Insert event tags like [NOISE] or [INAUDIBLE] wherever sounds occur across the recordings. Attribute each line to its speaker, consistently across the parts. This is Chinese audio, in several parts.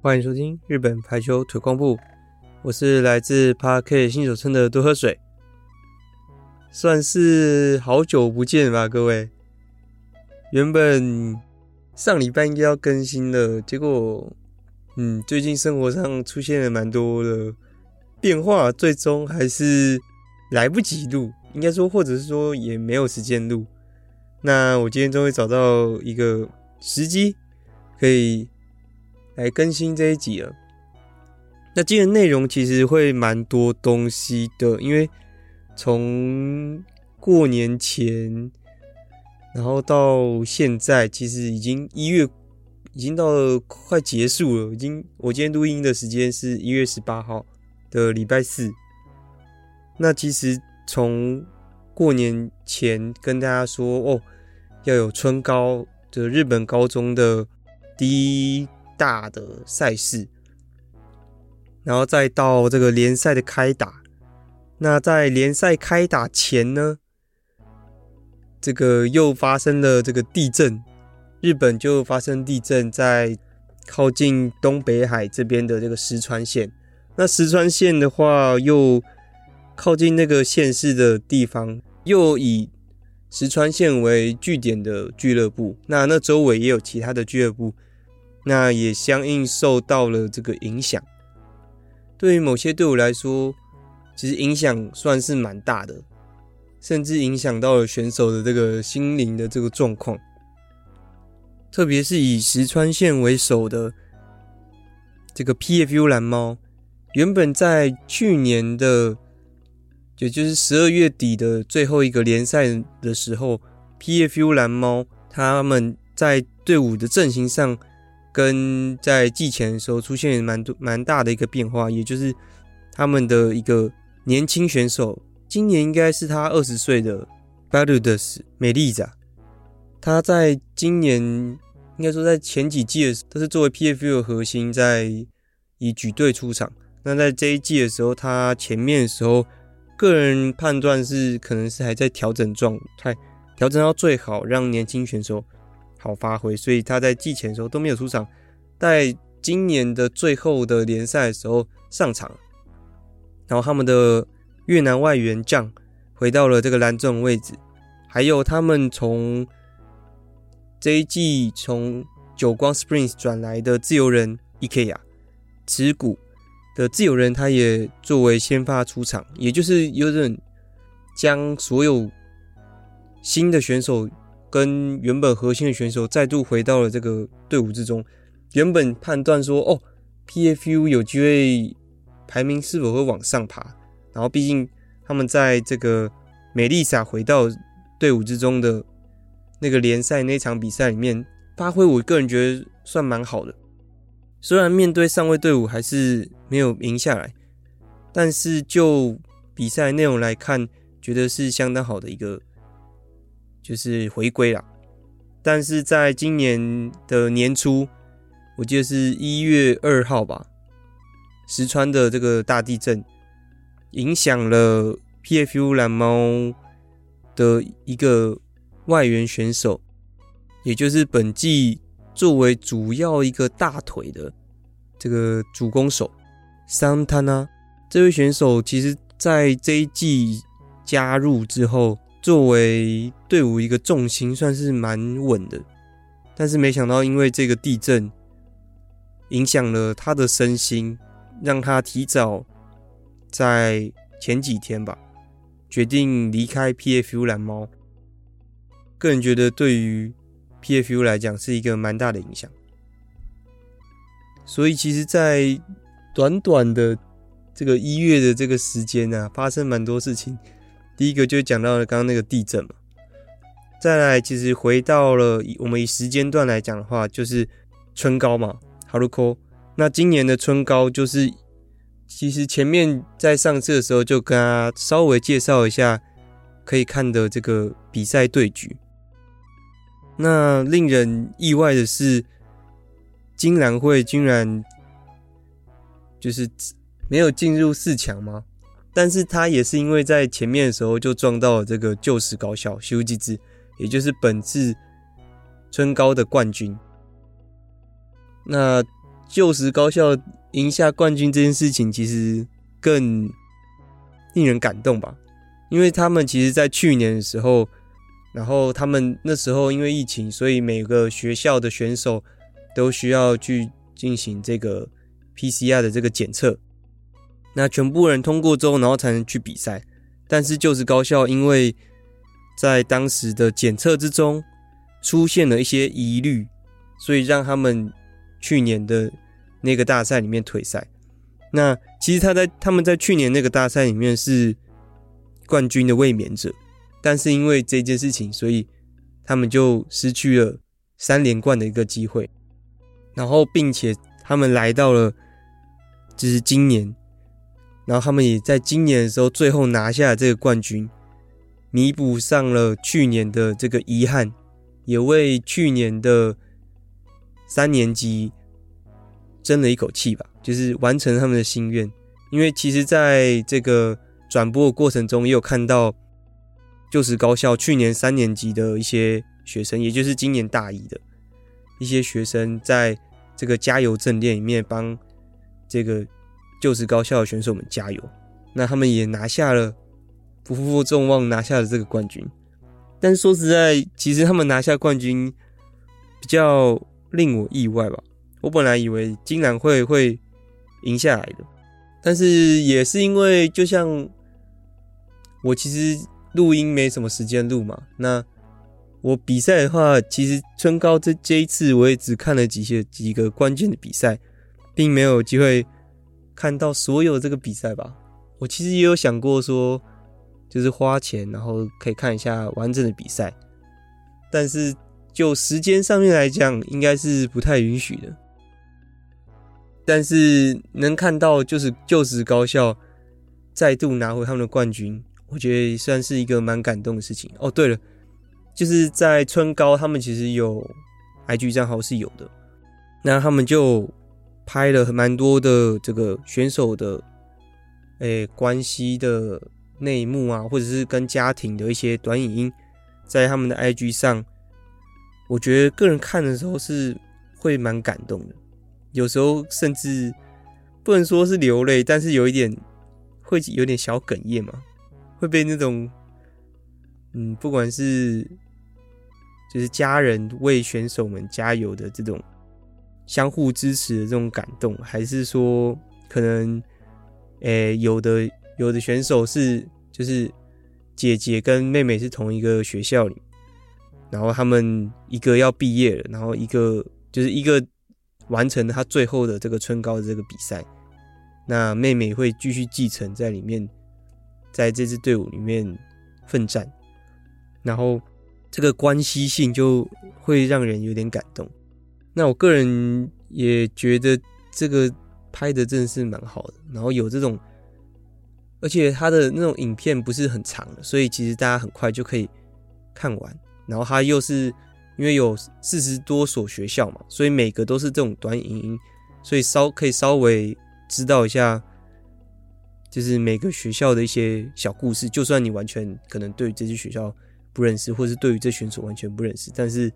Speaker 1: 欢迎收听日本排球推广部，我是来自 Park 新手村的多喝水，算是好久不见吧，各位。原本上礼拜应该要更新的，结果，嗯，最近生活上出现了蛮多的变化，最终还是来不及录，应该说，或者是说也没有时间录。那我今天终于找到一个时机，可以。来更新这一集了。那今天内容其实会蛮多东西的，因为从过年前，然后到现在，其实已经一月，已经到了快结束了。已经，我今天录音的时间是一月十八号的礼拜四。那其实从过年前跟大家说哦，要有春高的日本高中的第一。大的赛事，然后再到这个联赛的开打。那在联赛开打前呢，这个又发生了这个地震，日本就发生地震，在靠近东北海这边的这个石川县。那石川县的话，又靠近那个县市的地方，又以石川县为据点的俱乐部。那那周围也有其他的俱乐部。那也相应受到了这个影响。对于某些队伍来说，其实影响算是蛮大的，甚至影响到了选手的这个心灵的这个状况。特别是以石川县为首的这个 PFU 蓝猫，原本在去年的，也就是十二月底的最后一个联赛的时候，PFU 蓝猫他们在队伍的阵型上。跟在季前的时候出现蛮多蛮大的一个变化，也就是他们的一个年轻选手，今年应该是他二十岁的 Baludus 美丽扎，他在今年应该说在前几季的时候都是作为 PFU 的核心在以举队出场，那在这一季的时候，他前面的时候，个人判断是可能是还在调整状态，调整到最好，让年轻选手。好发挥，所以他在季前的时候都没有出场，在今年的最后的联赛的时候上场，然后他们的越南外援将回到了这个蓝中位置，还有他们从这一季从久光 Springs 转来的自由人 Ikea 持股的自由人，他也作为先发出场，也就是有点将所有新的选手。跟原本核心的选手再度回到了这个队伍之中。原本判断说，哦，PFU 有机会排名是否会往上爬。然后，毕竟他们在这个美丽莎回到队伍之中的那个联赛那场比赛里面发挥，我个人觉得算蛮好的。虽然面对上位队伍还是没有赢下来，但是就比赛内容来看，觉得是相当好的一个。就是回归了，但是在今年的年初，我记得是一月二号吧，石川的这个大地震影响了 PFU 蓝猫的一个外援选手，也就是本季作为主要一个大腿的这个主攻手桑塔纳这位选手，其实在这一季加入之后。作为队伍一个重心，算是蛮稳的，但是没想到因为这个地震影响了他的身心，让他提早在前几天吧决定离开 PFU 蓝猫。个人觉得对于 PFU 来讲是一个蛮大的影响，所以其实，在短短的这个一月的这个时间呢、啊，发生蛮多事情。第一个就讲到了刚刚那个地震嘛，再来其实回到了我们以时间段来讲的话，就是春高嘛，Haruko。那今年的春高就是，其实前面在上次的时候就跟他稍微介绍一下可以看的这个比赛对局。那令人意外的是，金兰会居然就是没有进入四强吗？但是他也是因为在前面的时候就撞到了这个旧时高校修吉子，也就是本次春高的冠军。那旧时高校赢下冠军这件事情，其实更令人感动吧？因为他们其实，在去年的时候，然后他们那时候因为疫情，所以每个学校的选手都需要去进行这个 PCR 的这个检测。那全部人通过之后，然后才能去比赛。但是旧时高校因为在当时的检测之中出现了一些疑虑，所以让他们。去年的那个大赛里面退赛，那其实他在他们在去年那个大赛里面是冠军的卫冕者，但是因为这件事情，所以他们就失去了三连冠的一个机会。然后，并且他们来到了就是今年，然后他们也在今年的时候最后拿下这个冠军，弥补上了去年的这个遗憾，也为去年的。三年级争了一口气吧，就是完成他们的心愿。因为其实在这个转播的过程中，也有看到旧时高校去年三年级的一些学生，也就是今年大一的一些学生，在这个加油阵列里面帮这个旧时高校的选手们加油。那他们也拿下了，不负众望拿下了这个冠军。但说实在，其实他们拿下冠军比较。令我意外吧，我本来以为金兰会会赢下来的，但是也是因为就像我其实录音没什么时间录嘛，那我比赛的话，其实春高这这一次我也只看了几些几个关键的比赛，并没有机会看到所有这个比赛吧。我其实也有想过说，就是花钱然后可以看一下完整的比赛，但是。就时间上面来讲，应该是不太允许的。但是能看到就是旧时高校再度拿回他们的冠军，我觉得算是一个蛮感动的事情。哦，对了，就是在春高，他们其实有 IG 账号是有的，那他们就拍了蛮多的这个选手的诶、关系的内幕啊，或者是跟家庭的一些短影音，在他们的 IG 上。我觉得个人看的时候是会蛮感动的，有时候甚至不能说是流泪，但是有一点会有点小哽咽嘛，会被那种嗯，不管是就是家人为选手们加油的这种相互支持的这种感动，还是说可能诶、有的有的选手是就是姐姐跟妹妹是同一个学校里。然后他们一个要毕业了，然后一个就是一个完成了他最后的这个春高的这个比赛。那妹妹会继续继承在里面，在这支队伍里面奋战。然后这个关系性就会让人有点感动。那我个人也觉得这个拍的真的是蛮好的。然后有这种，而且他的那种影片不是很长，所以其实大家很快就可以看完。然后他又是因为有四十多所学校嘛，所以每个都是这种短影音，所以稍可以稍微知道一下，就是每个学校的一些小故事。就算你完全可能对于这些学校不认识，或是对于这选手完全不认识，但是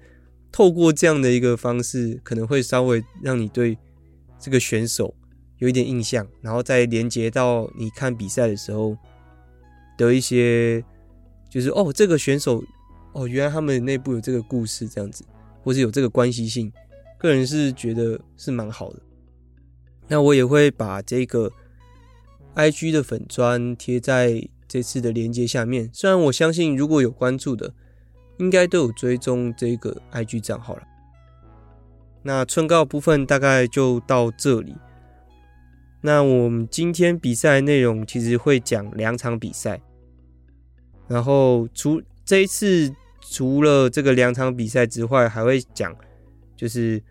Speaker 1: 透过这样的一个方式，可能会稍微让你对这个选手有一点印象，然后再连接到你看比赛的时候的一些，就是哦，这个选手。哦，原来他们内部有这个故事这样子，或是有这个关系性，个人是觉得是蛮好的。那我也会把这个 IG 的粉砖贴在这次的连接下面。虽然我相信如果有关注的，应该都有追踪这个 IG 账号了。那春告部分大概就到这里。那我们今天比赛内容其实会讲两场比赛，然后除这一次。除了这个两场比赛之外，还会讲就是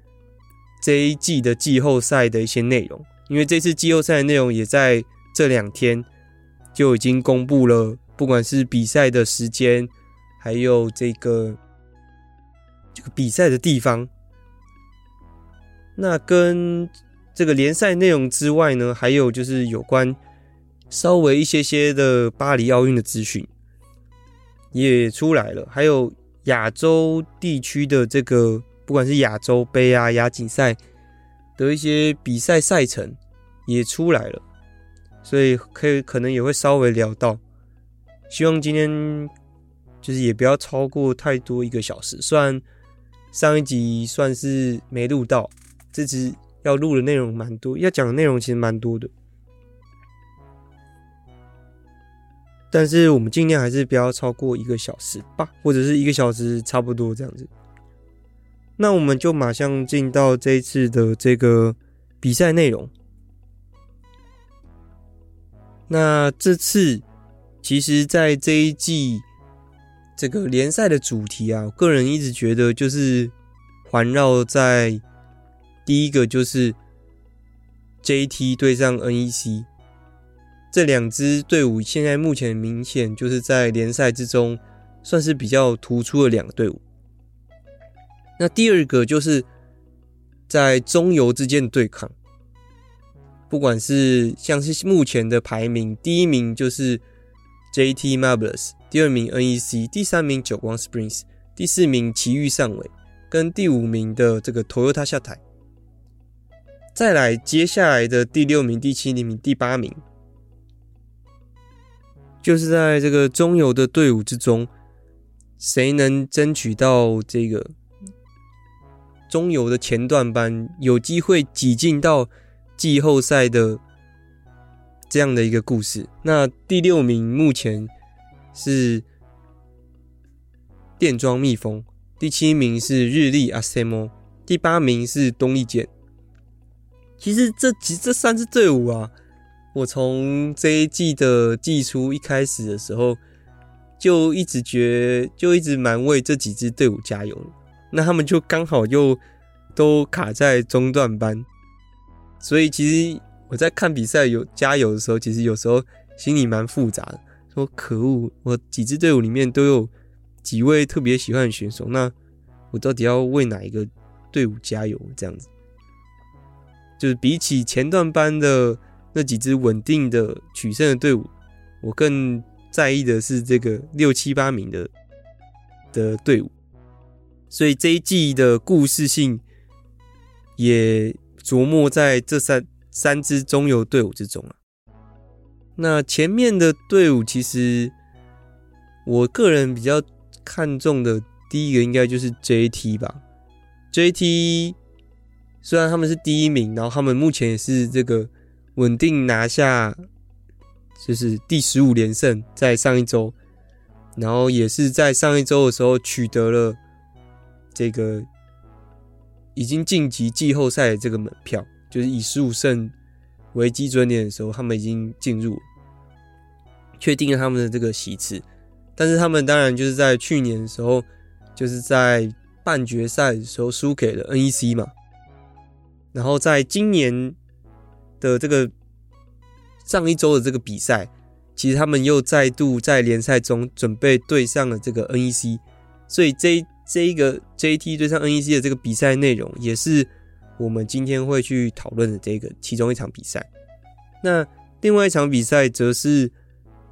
Speaker 1: 这一季的季后赛的一些内容。因为这次季后赛的内容也在这两天就已经公布了不管是比赛的时间，还有这个这个比赛的地方。那跟这个联赛内容之外呢，还有就是有关稍微一些些的巴黎奥运的资讯也出来了，还有亚洲地区的这个不管是亚洲杯啊、亚锦赛的一些比赛赛程也出来了，所以可以可能也会稍微聊到。希望今天就是也不要超过太多一个小时，虽然上一集算是没录到，这集要录的内容蛮多，要讲的内容其实蛮多的，但是我们尽量还是不要超过一个小时吧，或者是一个小时差不多这样子。那我们就马上进到这一次的这个比赛内容。那这次。其实，在这一季这个联赛的主题啊，我个人一直觉得就是环绕在第一个就是 JT 对上 NEC 这两支队伍，现在目前明显就是在联赛之中算是比较突出的两个队伍。那第二个就是在中游之间的对抗，不管是像是目前的排名，第一名就是。JT Marbles，第二名 NEC，第三名久光 Springs，第四名埼玉上尾，跟第五名的这个 Toyota 下台。再来，接下来的第六名、第七名、第八名，就是在这个中游的队伍之中，谁能争取到这个中游的前段班，有机会挤进到季后赛的。这样的一个故事。那第六名目前是电装蜜蜂，第七名是日立阿塞莫，第八名是东丽箭。其实这其实这三支队伍啊，我从这一季的季初一开始的时候，就一直觉就一直蛮为这几支队伍加油。那他们就刚好又都卡在中段班，所以其实。我在看比赛有加油的时候，其实有时候心里蛮复杂的。说可恶，我几支队伍里面都有几位特别喜欢的选手，那我到底要为哪一个队伍加油？这样子，就是比起前段班的那几支稳定的取胜的队伍，我更在意的是这个六七八名的的队伍。所以这一季的故事性也琢磨在这三。三支中游队伍之中啊，那前面的队伍其实我个人比较看重的第一个应该就是 JT 吧。JT 虽然他们是第一名，然后他们目前也是这个稳定拿下，就是第十五连胜，在上一周，然后也是在上一周的时候取得了这个已经晋级季后赛的这个门票。就是以十五胜为基准点的时候，他们已经进入，确定了他们的这个席次。但是他们当然就是在去年的时候，就是在半决赛的时候输给了 NEC 嘛。然后在今年的这个上一周的这个比赛，其实他们又再度在联赛中准备对上了这个 NEC。所以这这一个 JT 对上 NEC 的这个比赛内容也是。我们今天会去讨论的这个其中一场比赛，那另外一场比赛则是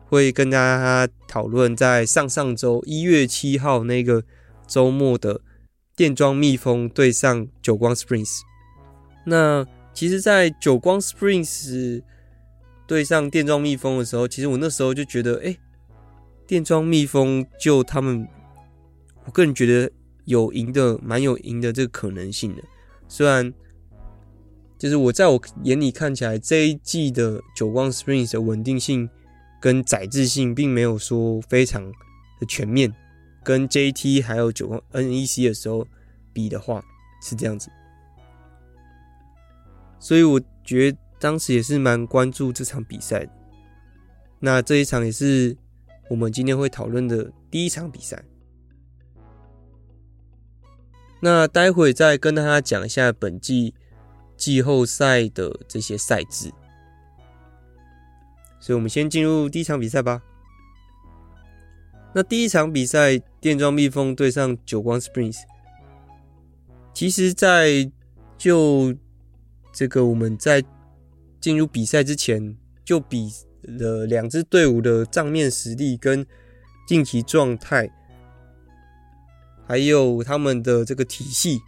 Speaker 1: 会跟大家讨论在上上周一月七号那个周末的电装蜜蜂对上久光 Springs。那其实，在久光 Springs 对上电装蜜蜂的时候，其实我那时候就觉得，哎，电装蜜蜂就他们，我个人觉得有赢的，蛮有赢的这个可能性的。虽然，就是我在我眼里看起来，这一季的久光 Springs 的稳定性跟载质性并没有说非常的全面，跟 JT 还有久光 NEC 的时候比的话是这样子，所以我觉得当时也是蛮关注这场比赛的。那这一场也是我们今天会讨论的第一场比赛。那待会再跟大家讲一下本季季后赛的这些赛制，所以我们先进入第一场比赛吧。那第一场比赛，电装蜜蜂对上久光 Springs，其实，在就这个我们在进入比赛之前，就比了两支队伍的账面实力跟近期状态，还有他们的这个体系。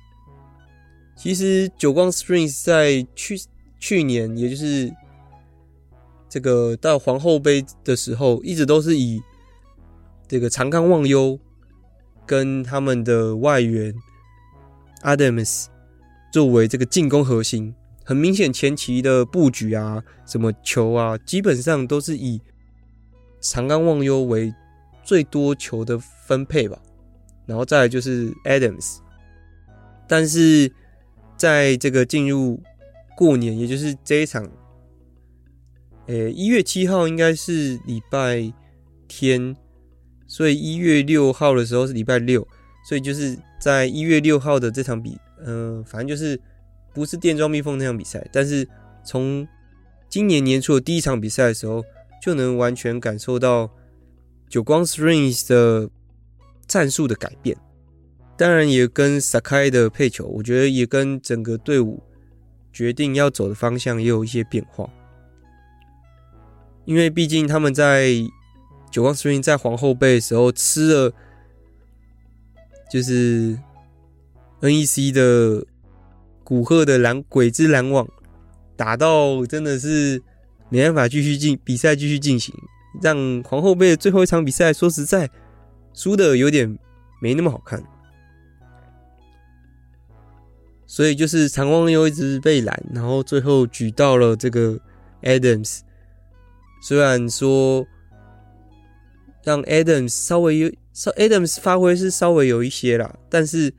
Speaker 1: 其实久光 Springs 在去去年，也就是这个到皇后杯的时候，一直都是以这个长冈望优跟他们的外援 Adams 作为这个进攻核心。很明显，前期的布局啊，什么球啊，基本上都是以长冈望优为最多球的分配吧。然后再来就是 Adams，但是在这个进入过年，也就是这一场，诶，一月七号应该是礼拜天，所以一月六号的时候是礼拜六，所以就是在一月六号的这场比，嗯、反正就是。不是电装蜜蜂那场比赛，但是从今年年初的第一场比赛的时候，就能完全感受到久光 Springs 的战术的改变。当然，也跟 Sakai 的配球，我觉得也跟整个队伍决定要走的方向也有一些变化。因为毕竟他们在久光 Springs 在皇后杯的时候吃了，就是 NEC 的。古贺的拦鬼之拦网打到真的是没办法继续进比赛继续进行，让皇后杯的最后一场比赛说实在输的有点没那么好看，所以就是长光又一直被拦，然后最后举到了这个 Adams，虽然说让 Adams 稍微有稍 Adams 发挥是稍微有一些啦，但是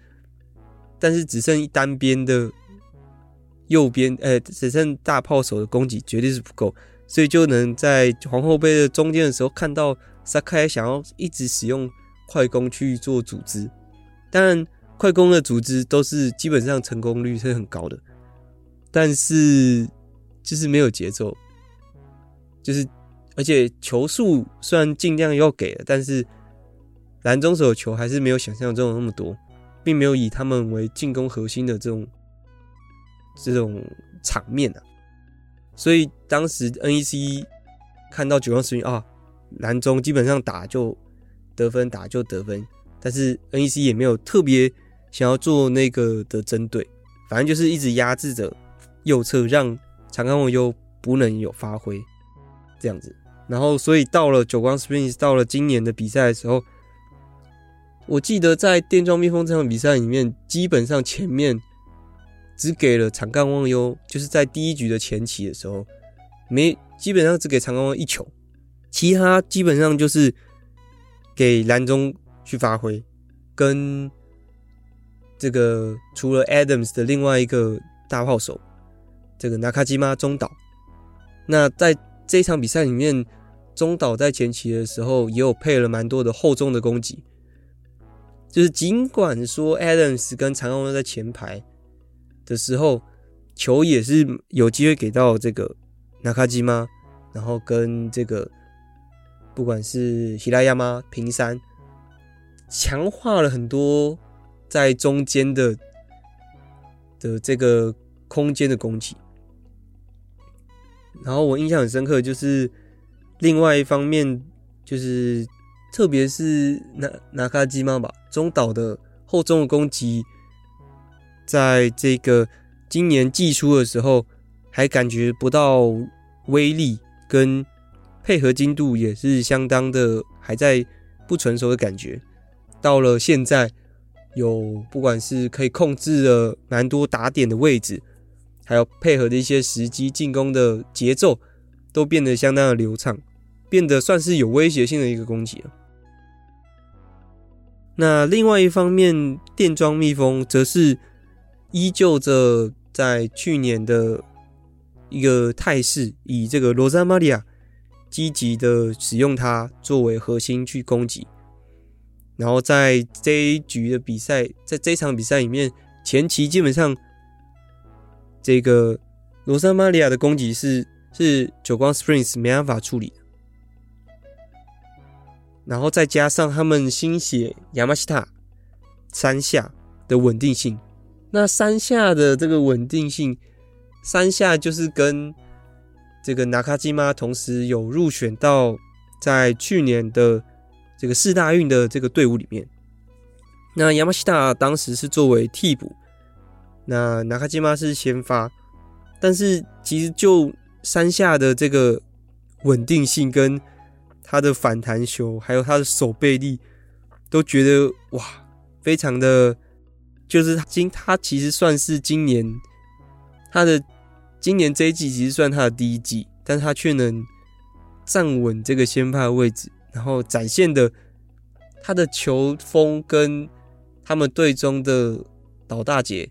Speaker 1: 但是只剩一单边的。右边，呃、只剩大炮手的攻击绝对是不够，所以就能在皇后杯的中间的时候看到萨开想要一直使用快攻去做组织，当然快攻的组织都是基本上成功率是很高的，但是就是没有节奏，就是而且球速虽然尽量要给，但是蓝中手的球还是没有想象中的那么多，并没有以他们为进攻核心的这种。这种场面啊，所以当时 NEC 看到久光 spring 啊，南中基本上打就得分，打就得分，但是 NEC 也没有特别想要做那个的针对，反正就是一直压制着右侧，让长冈望优不能有发挥这样子。然后，所以到了久光 Springs 到了今年的比赛的时候，我记得在电装蜜蜂这场比赛里面，基本上前面。只给了长冈望优，就是在第一局的前期的时候，没基本上只给长冈望一球，其他基本上就是给蓝中去发挥，跟这个除了 Adams 的另外一个大炮手，这个纳卡基妈中岛。那在这场比赛里面，中岛在前期的时候也有配了蛮多的后中的攻击，就是尽管说 Adams 跟长冈望在前排。的时候，球也是有机会给到这个纳卡基吗，然后跟这个不管是希拉亚吗平山，强化了很多在中间的的这个空间的攻击。然后我印象很深刻，就是另外一方面，就是特别是纳纳卡基吗吧，中岛的后中的攻击。在这个今年季初的时候，还感觉不到威力跟配合精度也是相当的还在不成熟的感觉。到了现在，有不管是可以控制了蛮多打点的位置，还有配合的一些时机进攻的节奏，都变得相当的流畅，变得算是有威胁性的一个攻击了。那另外一方面，电装蜜蜂则是。依旧着在去年的一个态势，以这个罗萨玛利亚积极的使用它作为核心去攻击，然后在这一局的比赛，在这场比赛里面，前期基本上这个罗萨玛利亚的攻击是是久光 Springs 没办法处理，然后再加上他们新血亚马西塔三下的稳定性，那三下的这个稳定性，三下就是跟这个纳卡基妈同时有入选到在去年的这个四大运的这个队伍里面。那亚马西塔当时是作为替补，那纳卡基妈是先发，但是其实就三下的这个稳定性跟他的反弹球，还有他的守备力，都觉得哇，非常的，就是今他其实算是今年他的今年这一季其实算他的第一季，但他却能站稳这个先发位置，然后展现的他的球风跟他们队中的老大姐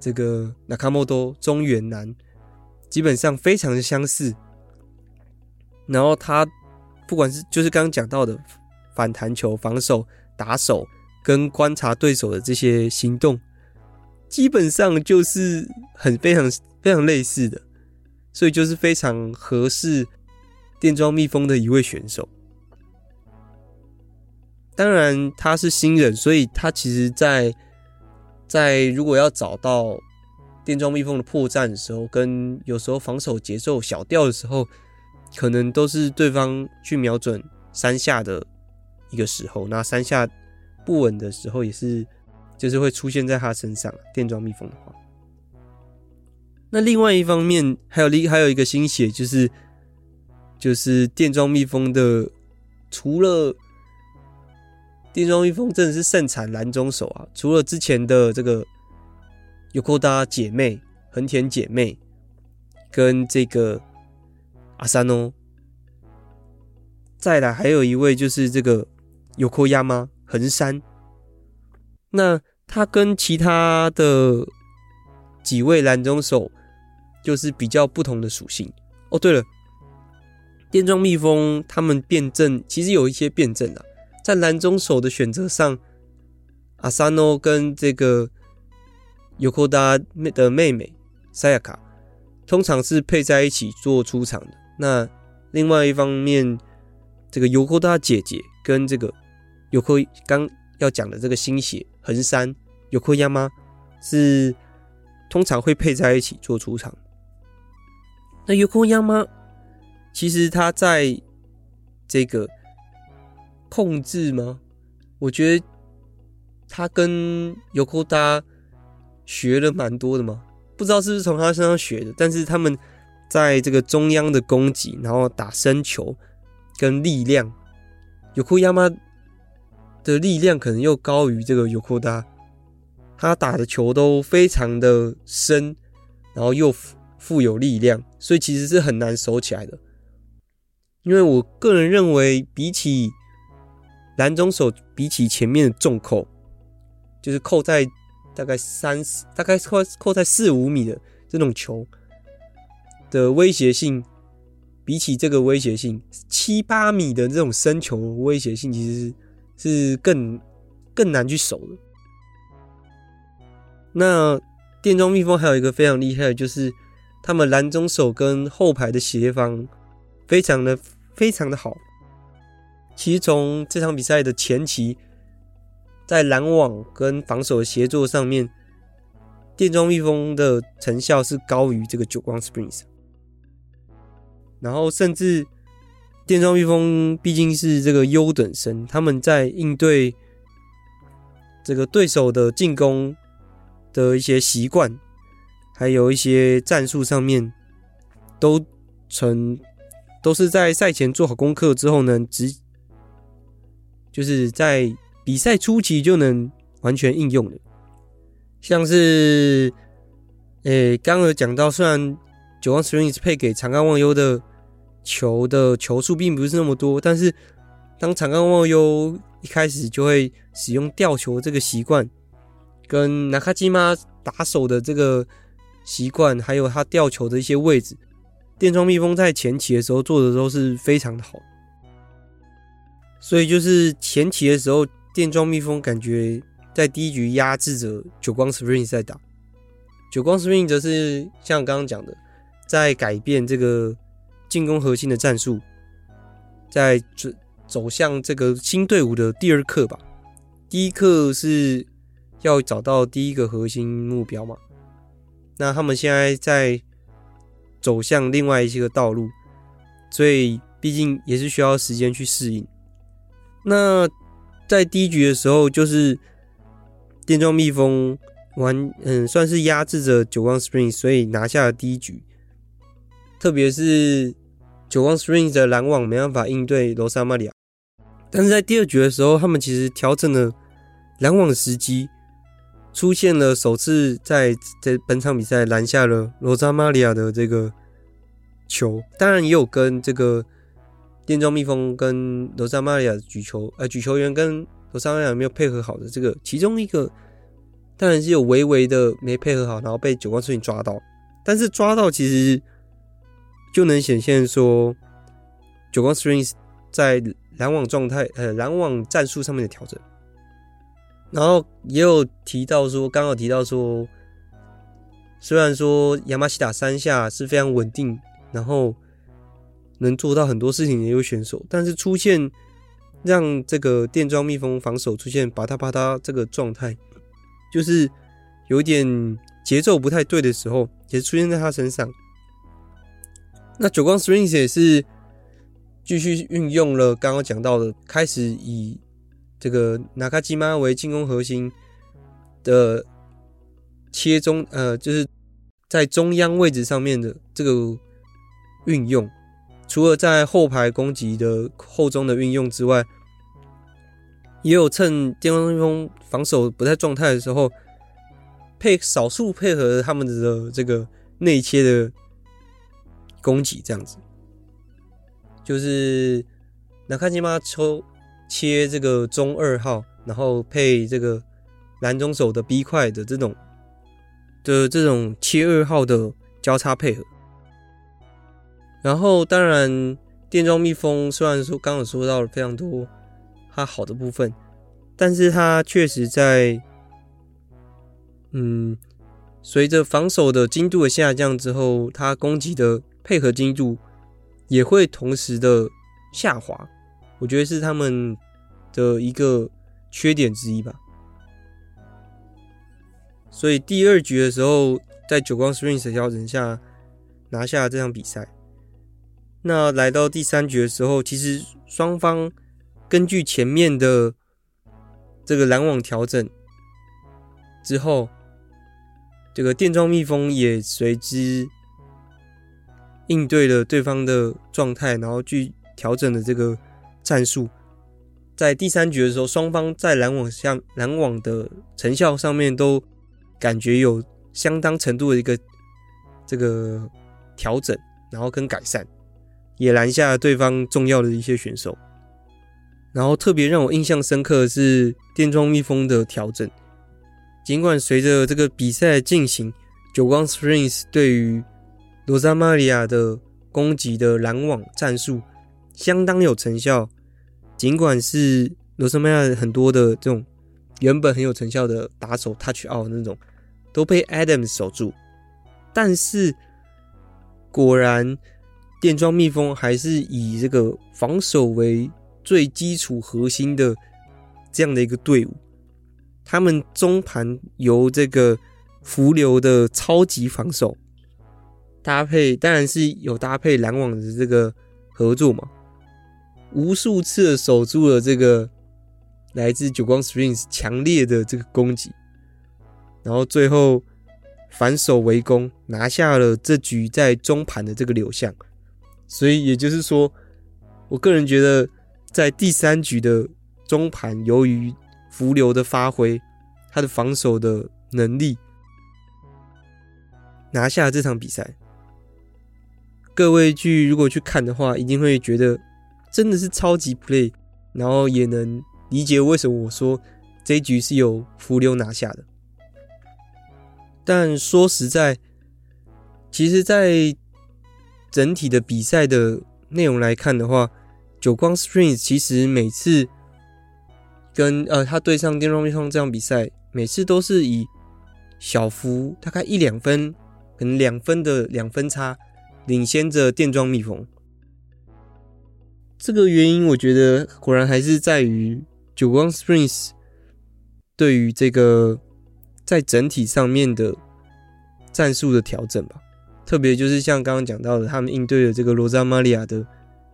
Speaker 1: 这个纳卡莫多中原男基本上非常的相似，然后他。不管是就是刚刚讲到的反弹球、防守、打手跟观察对手的这些行动，基本上就是很非常非常类似的，所以就是非常合适电装蜜蜂的一位选手。当然他是新人，所以他其实在在如果要找到电装蜜蜂的破绽的时候，跟有时候防守节奏小掉的时候。可能都是对方去瞄准三下的一个时候，那三下不稳的时候，也是就是会出现在他身上。电装蜜蜂的话，那另外一方面还有另还有一个新血，就是就是电装蜜蜂的，除了电装蜜蜂真的是盛产蓝中手啊，除了之前的这个有扣搭姐妹横田姐妹跟这个。阿三哦，再来还有一位就是这个有扣亚吗？横山，那他跟其他的几位蓝中手就是比较不同的属性哦。对了，电装蜜蜂他们辩证其实有一些辩证啊，在蓝中手的选择上，阿三诺跟这个有扣达的妹妹赛亚卡通常是配在一起做出场的。那另外一方面，这个尤科达姐姐跟这个有科刚要讲的这个新血横山有科亚妈是通常会配在一起做出场。那有科亚妈其实他在这个控制吗？我觉得他跟有科大学了蛮多的嘛，不知道是不是从他身上学的，但是他们。在这个中央的攻击，然后打身球跟力量，有库亚马的力量可能又高于这个尤库达，他打的球都非常的深，然后又富有力量，所以其实是很难守起来的。因为我个人认为，比起蓝中手，比起前面的重扣，就是扣在大概三四，大概扣扣在四五米的这种球。的威胁性，比起这个威胁性，七八米的这种深球威胁性，其实是更更难去守的。那电装蜜蜂还有一个非常厉害的，就是他们拦中手跟后排的协防非常的非常的好。其实从这场比赛的前期，在拦网跟防守的协作上面，电装蜜蜂的成效是高于这个久光 Springs。然后，甚至电装蜜蜂毕竟是这个优等生，他们在应对这个对手的进攻的一些习惯，还有一些战术上面，都成都是在赛前做好功课之后呢，直就是在比赛初期就能完全应用的。像是，诶，刚刚有讲到，虽然久光 Springs 配给长冈望悠的。球的球数并不是那么多，但是当长冈望悠一开始就会使用吊球这个习惯，跟纳卡基玛打手的这个习惯，还有他吊球的一些位置，电装蜜蜂在前期的时候做的都是非常的好。所以就是前期的时候，电装蜜蜂感觉在第一局压制着久光 Spring 在打，久光 Spring 则是像刚刚讲的，在改变这个。进攻核心的战术，在走向这个新队伍的第二课吧。第一课是要找到第一个核心目标嘛。那他们现在在走向另外一些个道路，所以毕竟也是需要时间去适应。那在第一局的时候，就是电装蜜蜂完，嗯，算是压制着久光 Spring，所以拿下了第一局。特别是久光 Spring 的拦网没办法应对罗萨玛利亚，但是在第二局的时候，他们其实调整了拦网时机，出现了首次在在本场比赛拦下了罗萨玛利亚的这个球，当然也有跟这个。电装蜜蜂跟罗萨玛利亚举球，呃，举球员跟罗萨玛利亚没有配合好的这个其中一个，当然是有微微的没配合好，然后被久光 Springs 抓到。但是抓到其实就能显现说，久光 strings 在拦网状态，呃，拦网战术上面的调整。然后也有提到说，刚好提到说，虽然说亚马西打三下是非常稳定，然后。能做到很多事情的一位选手，但是出现让这个电装蜜蜂防守出现吧嗒吧嗒这个状态，就是有点节奏不太对的时候，也是出现在他身上。那久光 Springs 也是继续运用了刚刚讲到的，开始以这个纳卡基玛为进攻核心的切中，呃，就是在中央位置上面的这个运用。除了在后排攻击的后中的运用之外，也有趁电装蜜蜂防守不太状态的时候，配少数配合他们的这个内切的攻击，这样子，就是哪卡基玛抽切这个中二号，然后配这个蓝中手的 B 块的这种的这种切二号的交叉配合。然后，当然，电装蜜蜂虽然说刚刚说到了非常多它好的部分，但是它确实在，嗯，随着防守的精度的下降之后，它攻击的配合精度也会同时的下滑。我觉得是他们的一个缺点之一吧。所以第二局的时候，在久光 Springs 的调整下拿下这场比赛。那来到第三局的时候，其实双方根据前面的这个拦网调整之后，这个电装蜜蜂也随之应对了对方的状态，然后去调整了这个战术。在第三局的时候，双方在拦网上拦网的成效上面都感觉有相当程度的一个这个调整，然后跟改善。也拦下了对方重要的一些选手，然后特别让我印象深刻的是电装蜜蜂的调整。尽管随着这个比赛的进行，久光 Springs 对于罗萨玛利亚的攻击的拦网战术相当有成效，尽管是罗萨玛利亚很多的这种原本很有成效的打手 touch out 那种都被 Adams 守住，但是果然。电装蜜蜂还是以这个防守为最基础核心的这样的一个队伍，他们中盘由这个浮流的超级防守搭配，当然是有搭配篮网的这个合作嘛，无数次的守住了这个来自久光 Springs 强烈的这个攻击，然后最后反手围攻，拿下了这局在中盘的这个流向。所以也就是说，我个人觉得，在第三局的中盘，由于浮流的发挥，他的防守的能力，拿下了这场比赛。各位去如果去看的话，一定会觉得真的是超级 play，然后也能理解为什么我说这一局是由浮流拿下的。但说实在，其实，在整体的比赛的内容来看的话，久光 Springs 其实每次跟呃他对上电装蜜蜂这场比赛，每次都是以小幅大概一两分，可能两分的两分差领先着电装蜜蜂。这个原因，我觉得果然还是在于久光 Springs 对于这个在整体上面的战术的调整吧。特别就是像刚刚讲到的，他们应对了这个罗扎玛利亚的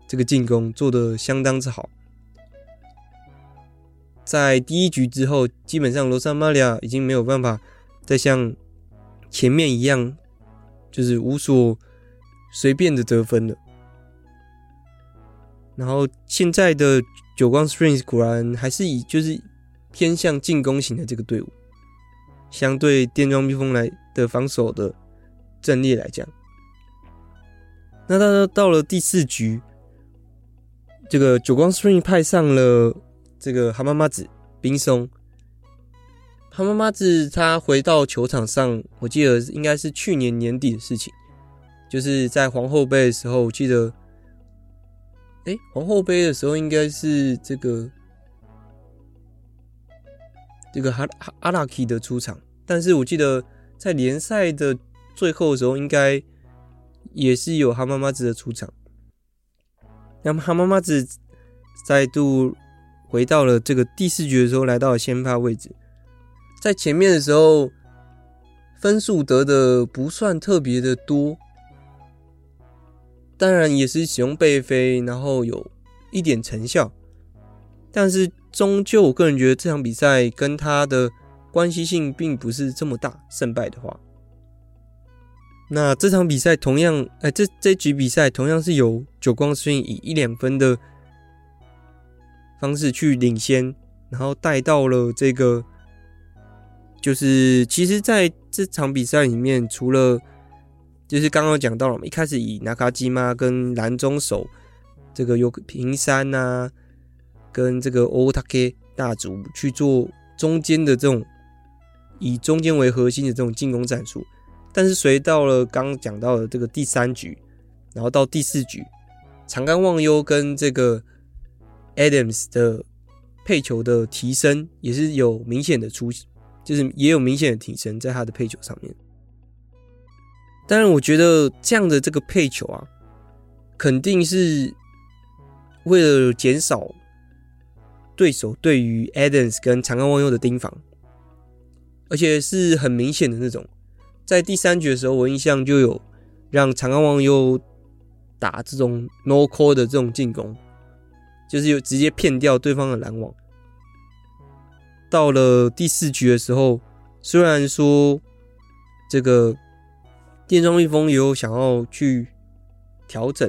Speaker 1: 这个进攻做得相当之好。在第一局之后，基本上罗扎玛利亚已经没有办法再像前面一样，就是无所随便的得分了。然后现在的久光 Springs 果然还是以就是偏向进攻型的这个队伍，相对电装蜜蜂来的防守的阵列来讲，那到到了第四局，这个久光 Springs 派上了这个蛤蟆妈子冰松，蛤蟆妈子他回到球场上，我记得应该是去年年底的事情，就是在皇后杯的时候，我记得。哎，皇后杯的时候应该是这个这个哈阿拉基的出场，但是我记得在联赛的最后的时候，应该也是有哈妈妈子的出场。那么哈妈妈子再度回到了这个第四局的时候，来到了先发位置，在前面的时候分数得的不算特别的多。当然也是使用背飞，然后有一点成效，但是终究我个人觉得这场比赛跟他的关系性并不是这么大。胜败的话，那这场比赛同样，哎，这这局比赛同样是由久光 Springs 以一两分的方式去领先，然后带到了这个，就是其实在这场比赛里面，除了就是刚刚讲到了嘛，一开始以纳卡基玛跟蓝中守这个有平山啊，跟这个欧塔克大竹去做中间的这种以中间为核心的这种进攻战术，但是随到了刚讲到的这个第三局，然后到第四局，长冈望悠跟这个 Adams 的配球的提升也是有明显的出，就是也有明显的提升在他的配球上面。当然，我觉得这样的这个配球啊，肯定是为了减少对手对于 Adams 跟长冈望悠的盯防，而且是很明显的那种。在第三局的时候，我印象就有让长冈望悠打这种 no call 的这种进攻，就是有直接骗掉对方的拦网。到了第四局的时候，虽然说这个。电装蜜蜂也有想要去调整，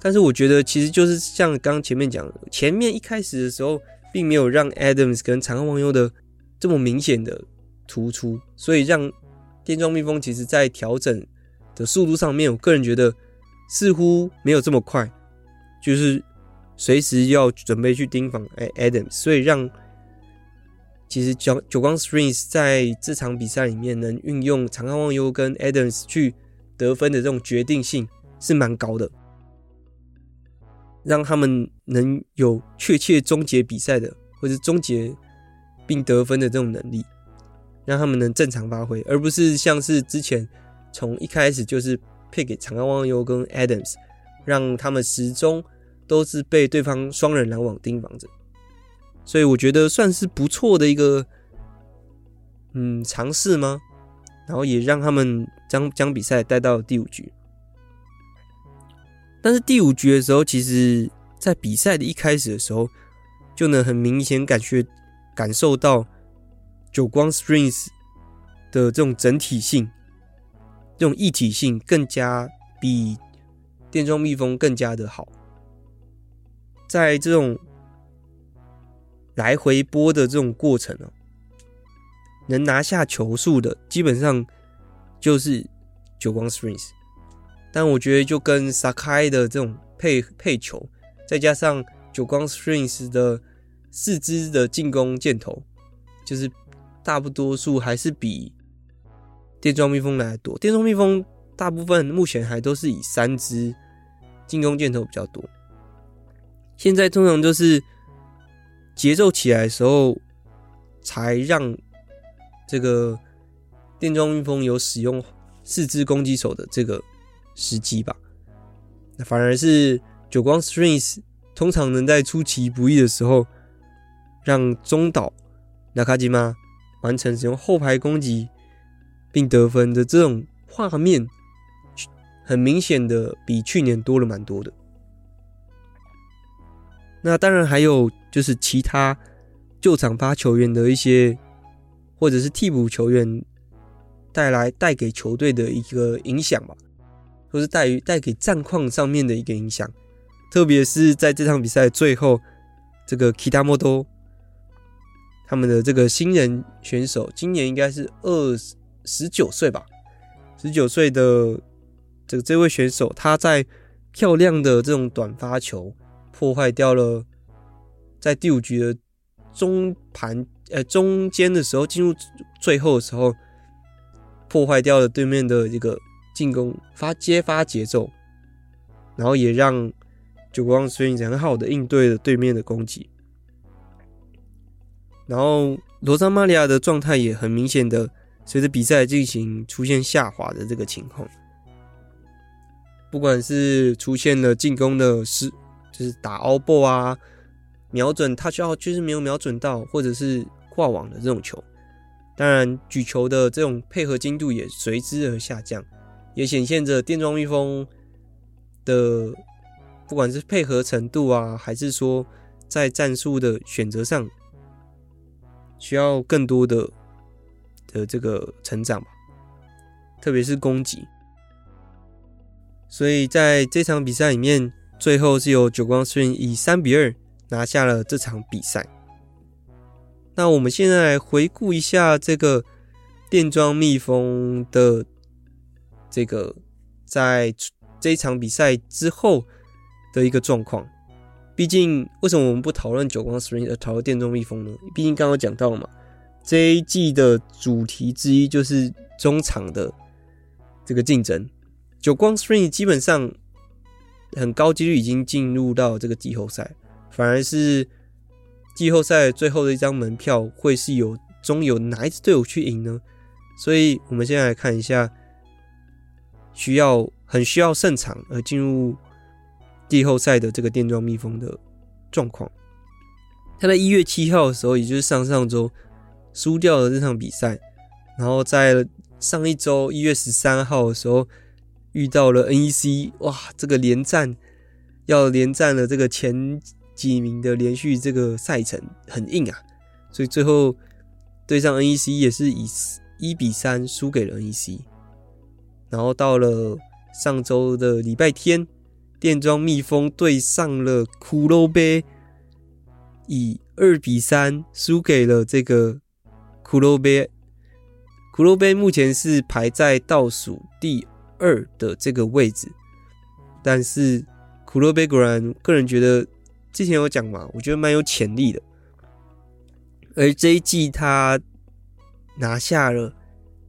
Speaker 1: 但是我觉得其实就是像刚前面讲，前面一开始的时候并没有让 Adams 跟长冈望悠的这么明显的突出，所以让电装蜜蜂其实在调整的速度上面，我个人觉得似乎没有这么快，就是随时要准备去盯防 Adams，所以让。其实九九光 Springs 在这场比赛里面能运用长冈望悠跟 Adams 去得分的这种决定性是蛮高的，让他们能有确切终结比赛的，或者终结并得分的这种能力，让他们能正常发挥，而不是像是之前从一开始就是配给长冈望悠跟 Adams，让他们始终都是被对方双人拦网盯防着。所以我觉得算是不错的一个，嗯，尝试吗？然后也让他们将将比赛带到第五局。但是第五局的时候，其实在比赛的一开始的时候，就能很明显感觉感受到久光 Springs 的这种整体性、这种一体性更加比电装蜜蜂更加的好，在这种。来回拨的这种过程哦，能拿下球数的基本上就是久光 Springs，但我觉得就跟 Sakai 的这种配配球，再加上久光 Springs 的四支的进攻箭头，就是大不多数还是比电装蜜蜂来的多。电装蜜蜂大部分目前还都是以三支进攻箭头比较多，现在通常都是。节奏起来的时候，才让这个电装蜜蜂有使用四支攻击手的这个时机吧。那反而是久光 strings 通常能在出其不意的时候，让中岛那卡吉玛完成使用后排攻击并得分的这种画面，很明显的比去年多了蛮多的。那当然还有就是其他旧场发球员的一些，或者是替补球员带来带给球队的一个影响吧，或是带于带给战况上面的一个影响。特别是在这场比赛最后，这个 Kitamoto 他们的这个新人选手，今年应该是二十九岁吧，十九岁的这个这位选手，他在漂亮的这种短发球破坏掉了，在第五局的中盘呃中间的时候，进入最后的时候，破坏掉了对面的这个进攻发接发节奏，然后也让。久光 Springs 很好的应对了对面的攻击，然后罗萨玛利亚的状态也很明显的随着比赛进行出现下滑的这个情况，不管是出现了进攻的失，就是打 out ball 啊，瞄准他需要就是没有瞄准到，或者是挂网的这种球，当然举球的这种配合精度也随之而下降，也显现着电装蜜蜂的。不管是配合程度啊，还是说在战术的选择上，需要更多的的这个成长吧，特别是攻击。所以在这场比赛里面，最后是由久光 spring 以三比二拿下了这场比赛。那我们现在来回顾一下这个电装蜜蜂的这个在这一场比赛之后。的一个状况，毕竟为什么我们不讨论久光 Spring 而讨论电装蜜蜂呢？毕竟刚刚讲到了嘛，这一季的主题之一就是中场的这个竞争。久光 Spring 基本上很高几率已经进入到这个季后赛，反而是季后赛最后的一张门票会是由中有哪一支队伍去赢呢？所以我们现在来看一下，需要很需要胜场而进入。季后赛的这个电装蜜蜂的状况，他在一月七号的时候，也就是上上周输掉了这场比赛，然后在上一周一月十三号的时候遇到了 NEC，哇，这个连战要连战了这个前几名的连续这个赛程很硬啊，所以最后对上 NEC 也是以一比三输给了 NEC，然后到了上周的礼拜天。电装蜜蜂对上了骷髅杯，以二比三输给了这个骷髅杯。骷髅杯目前是排在倒数第二的这个位置，但是骷髅杯果然，个人觉得之前有讲嘛，我觉得蛮有潜力的。而这一季他拿下了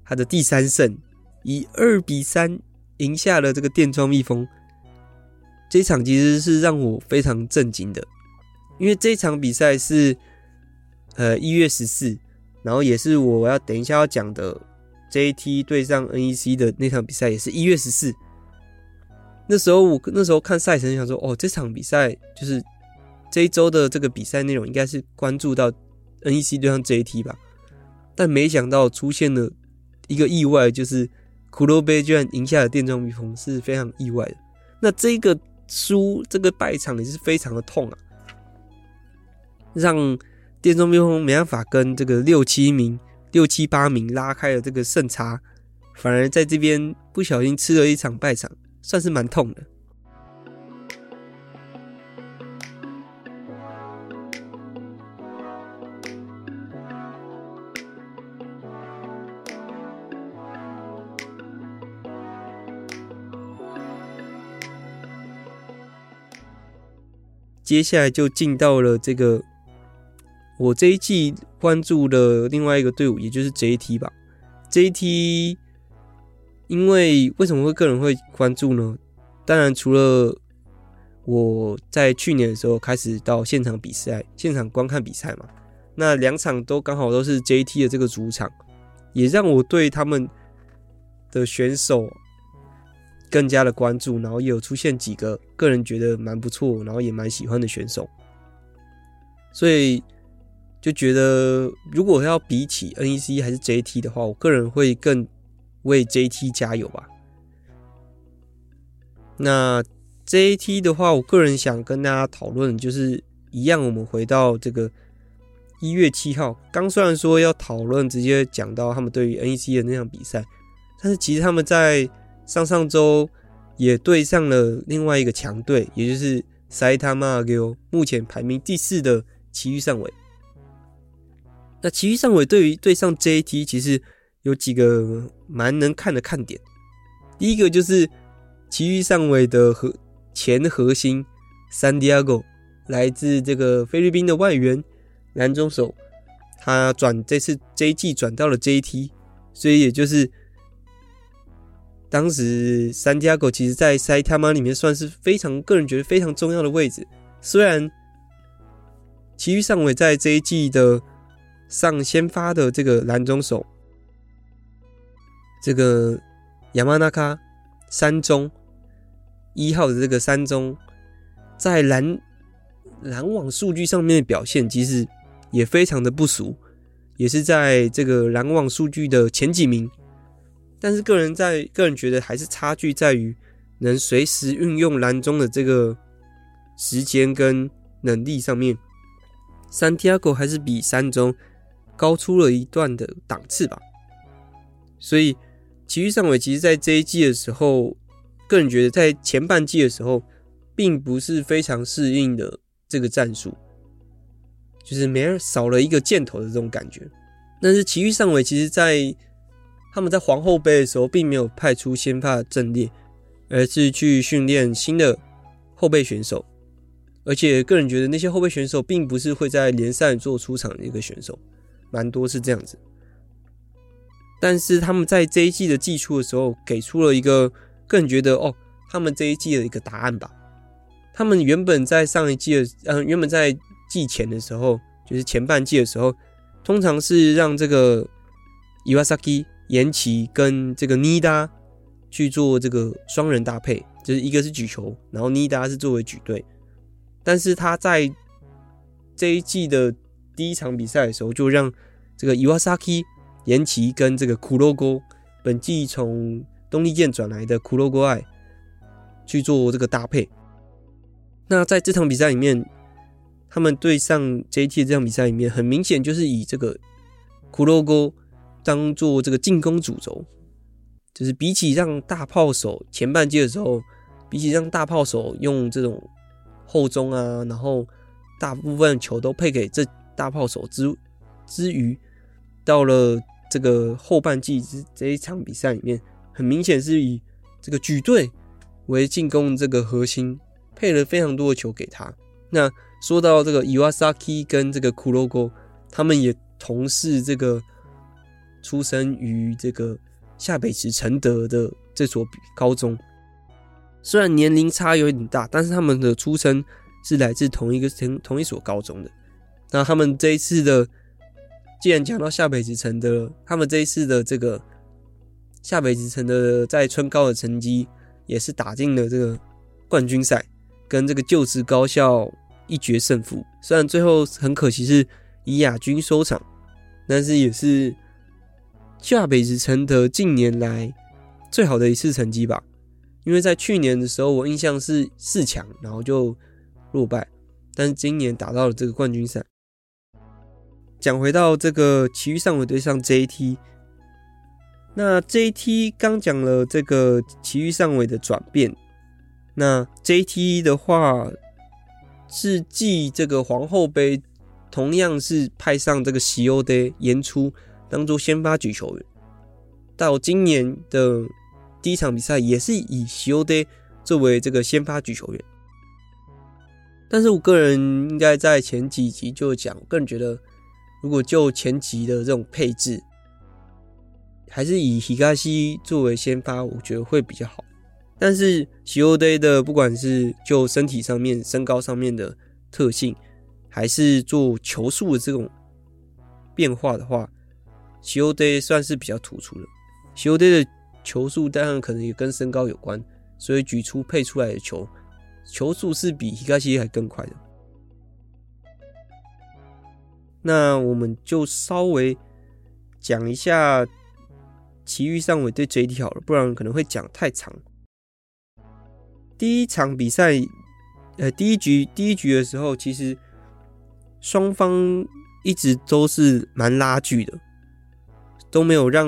Speaker 1: 他的第三胜，以二比三赢下了这个电装蜜蜂。这一场其实是让我非常震惊的，因为这一场比赛是呃一月十四，然后也是我要等一下要讲的 JT 对上 NEC 的那场比赛，也是一月十四。那时候我那时候看赛程，想说哦，这场比赛就是这一周的这个比赛内容应该是关注到 NEC 对上 JT 吧，但没想到出现了一个意外，就是骷髅杯居然赢下了电装蜜蜂，是非常意外的。那这个。输这个败场也是非常的痛啊，让电装蜜蜂没办法跟这个六七名、六七八名拉开了这个胜差，反而在这边不小心吃了一场败场，算是蛮痛的。接下来就进到了这个我这一季关注的另外一个队伍，也就是 JT 吧。JT 因为为什么会个人会关注呢？当然除了我在去年的时候开始到现场比赛、现场观看比赛嘛，那两场都刚好都是 JT 的这个主场，也让我对他们的选手更加的关注，然后也有出现几个个人觉得蛮不错，然后也蛮喜欢的选手，所以就觉得如果要比起 NEC 还是 JT 的话，我个人会更为 JT 加油吧。那 JT 的话，我个人想跟大家讨论就是一样，我们回到这个。一月七号，刚虽然说要讨论，直接讲到他们对于 NEC 的那场比赛，但是其实他们在上上周也对上了另外一个强队，也就是埼玉上尾，目前排名第四的奇遇上尾。那其余上尾对于对上 JT，其实有几个蛮能看的看点。第一个就是埼玉上尾的核前核心 San Diego，来自这个菲律宾的外援。蓝中手，他转这次 J 季转到了 JT，所以也就是当时三加狗其实在塞他妈里面算是非常个人觉得非常重要的位置。虽然其余上尾在这一季的上先发的这个蓝中手，这个亚马纳卡三中一号的这个三中，在篮篮网数据上面的表现其实。也非常的不俗，也是在这个篮网数据的前几名，但是个人在个人觉得还是差距在于能随时运用篮中的这个时间跟能力上面，Santiago 还是比三中高出了一段的档次吧。所以埼玉上尾其实在这一季的时候，个人觉得在前半季的时候，并不是非常适应的这个战术。就是没人少了一个箭头的这种感觉，但是奇遇上尾其实，在他们在皇后杯的时候，并没有派出先发阵列，而是去训练新的后备选手，而且个人觉得那些后备选手并不是会在联赛做出场的一个选手，蛮多是这样子。但是他们在这一季的季初的时候，给出了一个个人觉得哦，他们这一季的一个答案吧。他们原本在上一季的，嗯，原本在。季前的时候，就是前半季的时候，通常是让这个伊瓦萨基、岩崎跟这个妮达去做这个双人搭配，就是一个是举球，然后妮达是作为举队。但是他在这一季的第一场比赛的时候，就让这个伊瓦萨基、岩崎跟这个库洛戈，本季从东丽箭转来的库洛戈爱去做这个搭配。那在这场比赛里面。他们对上 JT 这场比赛里面，很明显就是以这个骷髅沟当做这个进攻主轴，就是比起让大炮手前半季的时候，比起让大炮手用这种后中啊，然后大部分球都配给这大炮手之之余，到了这个后半季这这一场比赛里面，很明显是以这个举队为进攻这个核心，配了非常多的球给他。那说到这个伊瓦萨基跟这个库洛戈，他们也同是这个出生于这个下北池承德的这所高中，虽然年龄差有点大，但是他们的出生是来自同一个同同一所高中的。那他们这一次的，既然讲到下北池承德，他们这一次的这个下北池承德在春高的成绩也是打进了这个冠军赛，跟这个就职高校。一决胜负，虽然最后很可惜是以亚军收场，但是也是下北泽承德近年来最好的一次成绩吧。因为在去年的时候，我印象是四强，然后就落败，但是今年打到了这个冠军赛。讲回到这个奇遇上尾对上 JT，那 JT 刚讲了这个奇遇上尾的转变，那 JT 的话。是继这个皇后杯，同样是派上这个西欧的演出，当做先发举球员。到今年的第一场比赛，也是以西欧的作为这个先发举球员。但是我个人应该在前几集就讲，我个人觉得，如果就前期的这种配置，还是以东作为先发，我觉得会比较好。但是西欧队的不管是就身体上面、身高上面的特性，还是做球速的这种变化的话，西欧队算是比较突出的。西欧队的球速当然可能也跟身高有关，所以举出配出来的球，球速是比 Higashi 还更快的。那我们就稍微讲一下埼玉上尾对 JT 好了，不然可能会讲太长。第一场比赛，呃，第一局第一局的时候，其实双方一直都是蛮拉锯的，都没有让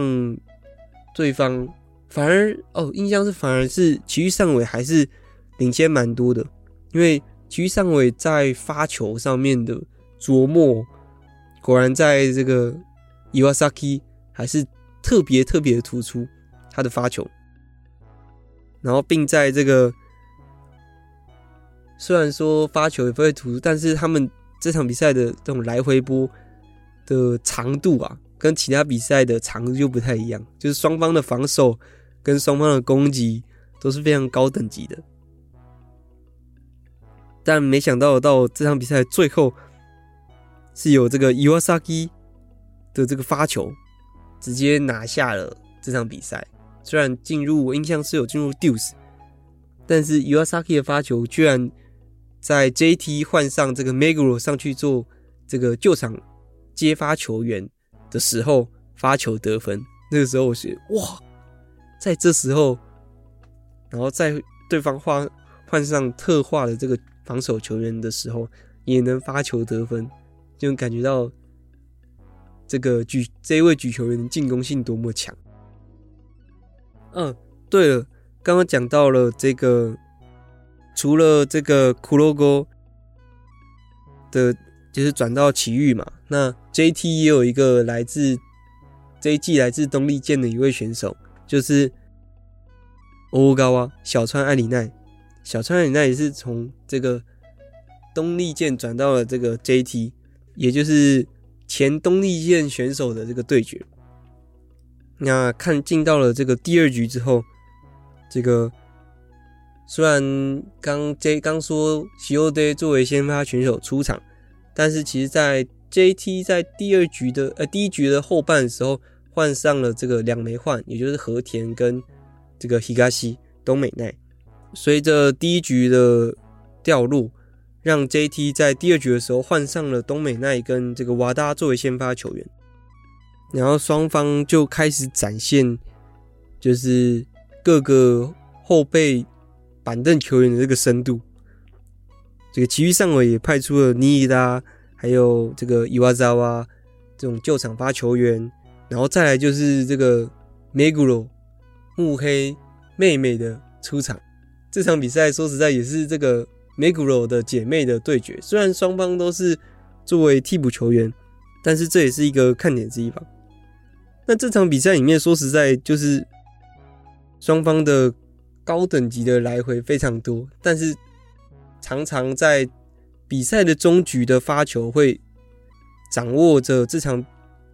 Speaker 1: 对方，反而哦，印象是反而是埼玉上尾还是领先蛮多的，因为埼玉上尾在发球上面的琢磨。果然，在这个 Iwasaki 还是特别特别的突出他的发球，然后并在这个虽然说发球也不会突出，但是他们这场比赛的这种来回波的长度啊，跟其他比赛的长度就不太一样，就是双方的防守跟双方的攻击都是非常高等级的，但没想到到这场比赛最后。是有这个 Iwasaki 的这个发球，直接拿下了这场比赛。虽然进入我印象是有进入 Duce，但是 Iwasaki 的发球居然在 JT 换上这个 Meguro 上去做这个救场接发球员的时候发球得分。那个时候我是哇，在这时候，然后在对方换换上特化的这个防守球员的时候，也能发球得分。就感觉到这个举这一位举球员的进攻性多么强。嗯，对了，刚刚讲到了这个，除了这个骷髅哥的，就是转到奇遇嘛，那 JT 也有一个来自这一季来自东丽箭的一位选手，就是欧高啊，小川爱里奈。小川爱里奈也是从这个东丽剑转到了这个 JT。也就是前东丽箭选手的这个对决。那看进到了这个第二局之后，这个虽然刚 J 刚说西欧队作为先发选手出场，但是其实在 JT 在第二局的呃第一局的后半的时候换上了这个两枚换，也就是和田跟这个西加西东美奈，随着第一局的掉落。让 JT 在第二局的时候换上了东美奈跟这个瓦达作为先发球员，然后双方就开始展现，就是各个后备板凳球员的这个深度。这个埼玉上尾也派出了尼伊达，还有这个伊瓦扎瓦这种救场发球员，然后再来就是这个梅古罗目黑妹妹的出场。这场比赛说实在也是这个。Meguro 的姐妹的对决，虽然双方都是作为替补球员，但是这也是一个看点之一吧。那这场比赛里面，说实在就是双方的高等级的来回非常多，但是常常在比赛的终局的发球会掌握着这场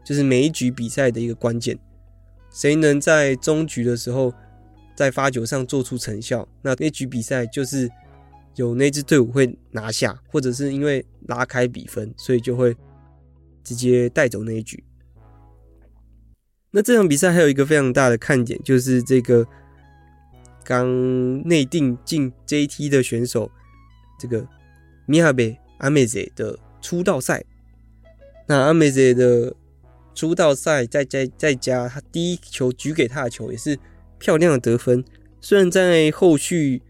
Speaker 1: 就是每一局比赛的一个关键，谁能在终局的时候在发球上做出成效，那那局比赛就是。有那支队伍会拿下，或者是因为拉开比分，所以就会直接带走那一局。那这场比赛还有一个非常大的看点，就是这个刚内定进 JT 的选手，这个米哈贝阿美泽的出道赛。那阿美泽的出道赛，再加再加他第一球举给他的球，也是漂亮的得分。虽然在后续。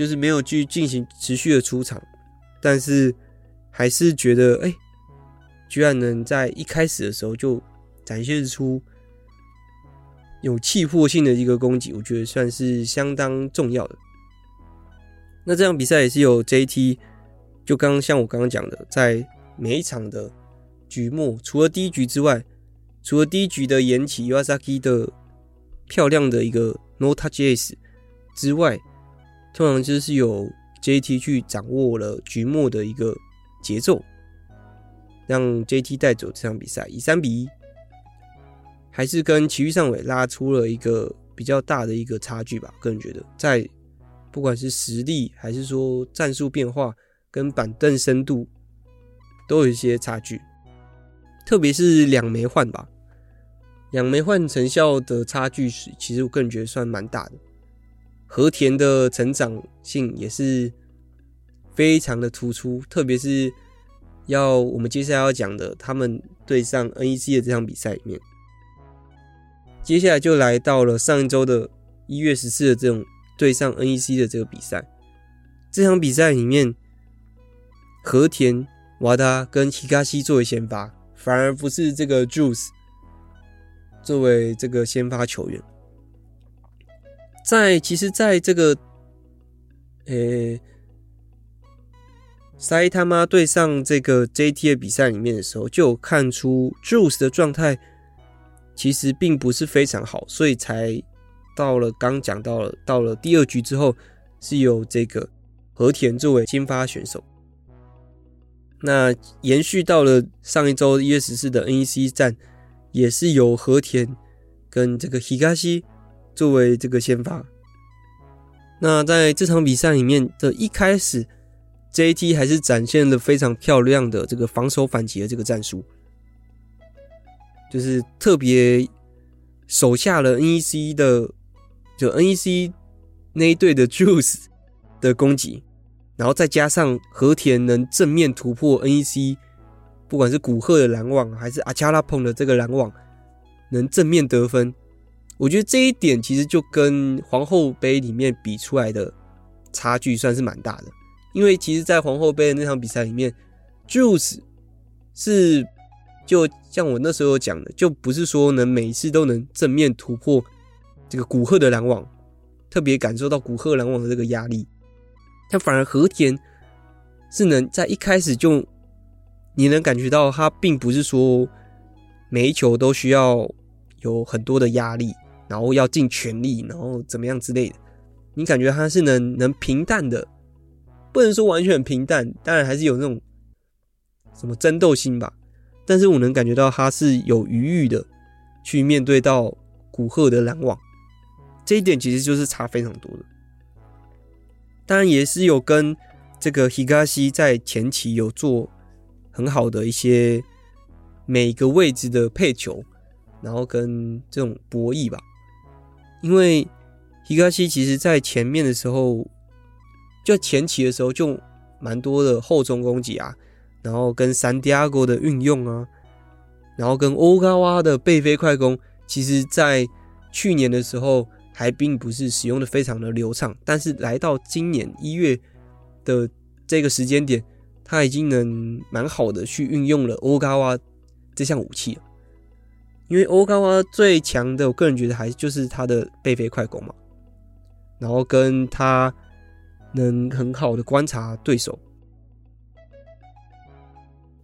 Speaker 1: 就是没有去进行持续的出场，但是还是觉得哎、居然能在一开始的时候就展现出有气魄性的一个攻击，我觉得算是相当重要的。那这场比赛也是有 JT，就刚刚像我刚刚讲的，在每一场的局末，除了第一局之外，除了第一局的岩崎 Iwasaki 的漂亮的一个 No Touch Ace 之外。通常就是有 JT 去掌握了局末的一个节奏，让 JT 带走这场比赛，以三比一，还是跟埼玉上尾拉出了一个比较大的一个差距吧。个人觉得，在不管是实力还是说战术变化跟板凳深度，都有一些差距，特别是两枚换吧，两枚换成效的差距是，其实我个人觉得算蛮大的。和田的成长性也是非常的突出，特别是要我们接下来要讲的，他们对上 NEC 的这场比赛里面，接下来就来到了上一周的一月十四的这种对上 NEC 的这个比赛，这场比赛里面，和田、瓦达跟希卡西作为先发，反而不是这个 Juice 作为这个先发球员。在其实，在这个，呃，埼玉对上这个 JT 的比赛里面的时候，就有看出 Juice 的状态其实并不是非常好，所以才到了刚讲到了到了第二局之后，是由这个和田作为先发选手。那延续到了上一周一月十四的 NEC 战，也是由和田跟这个 Higashi 作为这个先发，那在这场比赛里面的一开始，JT 还是展现了非常漂亮的这个防守反击的这个战术，就是特别守下了 NEC 的，就 NEC 那一队的 Juice 的攻击，然后再加上和田能正面突破 NEC，不管是古贺的拦网还是阿恰拉碰的这个拦网，能正面得分。我觉得这一点其实就跟皇后杯里面比出来的差距算是蛮大的，因为其实，在皇后杯的那场比赛里面，Juice 是就像我那时候讲的，就不是说能每一次都能正面突破这个古贺的拦网，特别感受到古贺拦网的这个压力，但反而和田是能在一开始就你能感觉到他并不是说每一球都需要有很多的压力。然后要尽全力，然后怎么样之类的，你感觉他是能能平淡的，不能说完全平淡，当然还是有那种什么争斗心吧。但是我能感觉到他是有余裕的去面对到古贺的拦网，这一点其实就是差非常多的。当然也是有跟这个 Higashi 在前期有做很好的一些每个位置的配球，然后跟这种博弈吧。因为皮克西其实在前面的时候，就前期的时候就蛮多的后中攻击啊，然后跟 Santiago 的运用啊，然后跟 Ogawa 的背飞快攻，其实在去年的时候还并不是使用的非常的流畅，但是来到今年一月的这个时间点，他已经能蛮好的去运用了 Ogawa 这项武器了。因为欧高娃最强的，我个人觉得还就是他的背飞快攻嘛，然后跟他能很好的观察对手，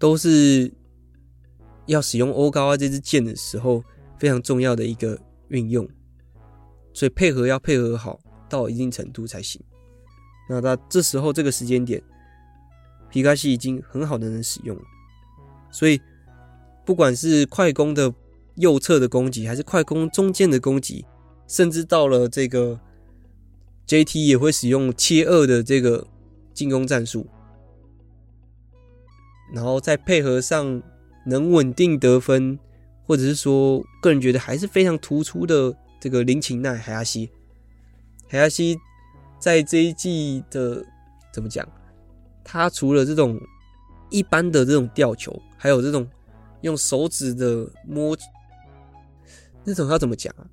Speaker 1: 都是要使用欧高娃这支剑的时候非常重要的一个运用，所以配合要配合好到一定程度才行。那他这时候这个时间点，皮卡西已经很好的能使用了，所以不管是快攻的。右侧的攻击，还是快攻中间的攻击，甚至到了这个 JT 也会使用切二的这个进攻战术，然后再配合上能稳定得分，或者是说个人觉得还是非常突出的这个林琴奈海亚西，海亚西在这一季的怎么讲？他除了这种一般的这种吊球，还有这种用手指的摸。那种要怎么讲啊？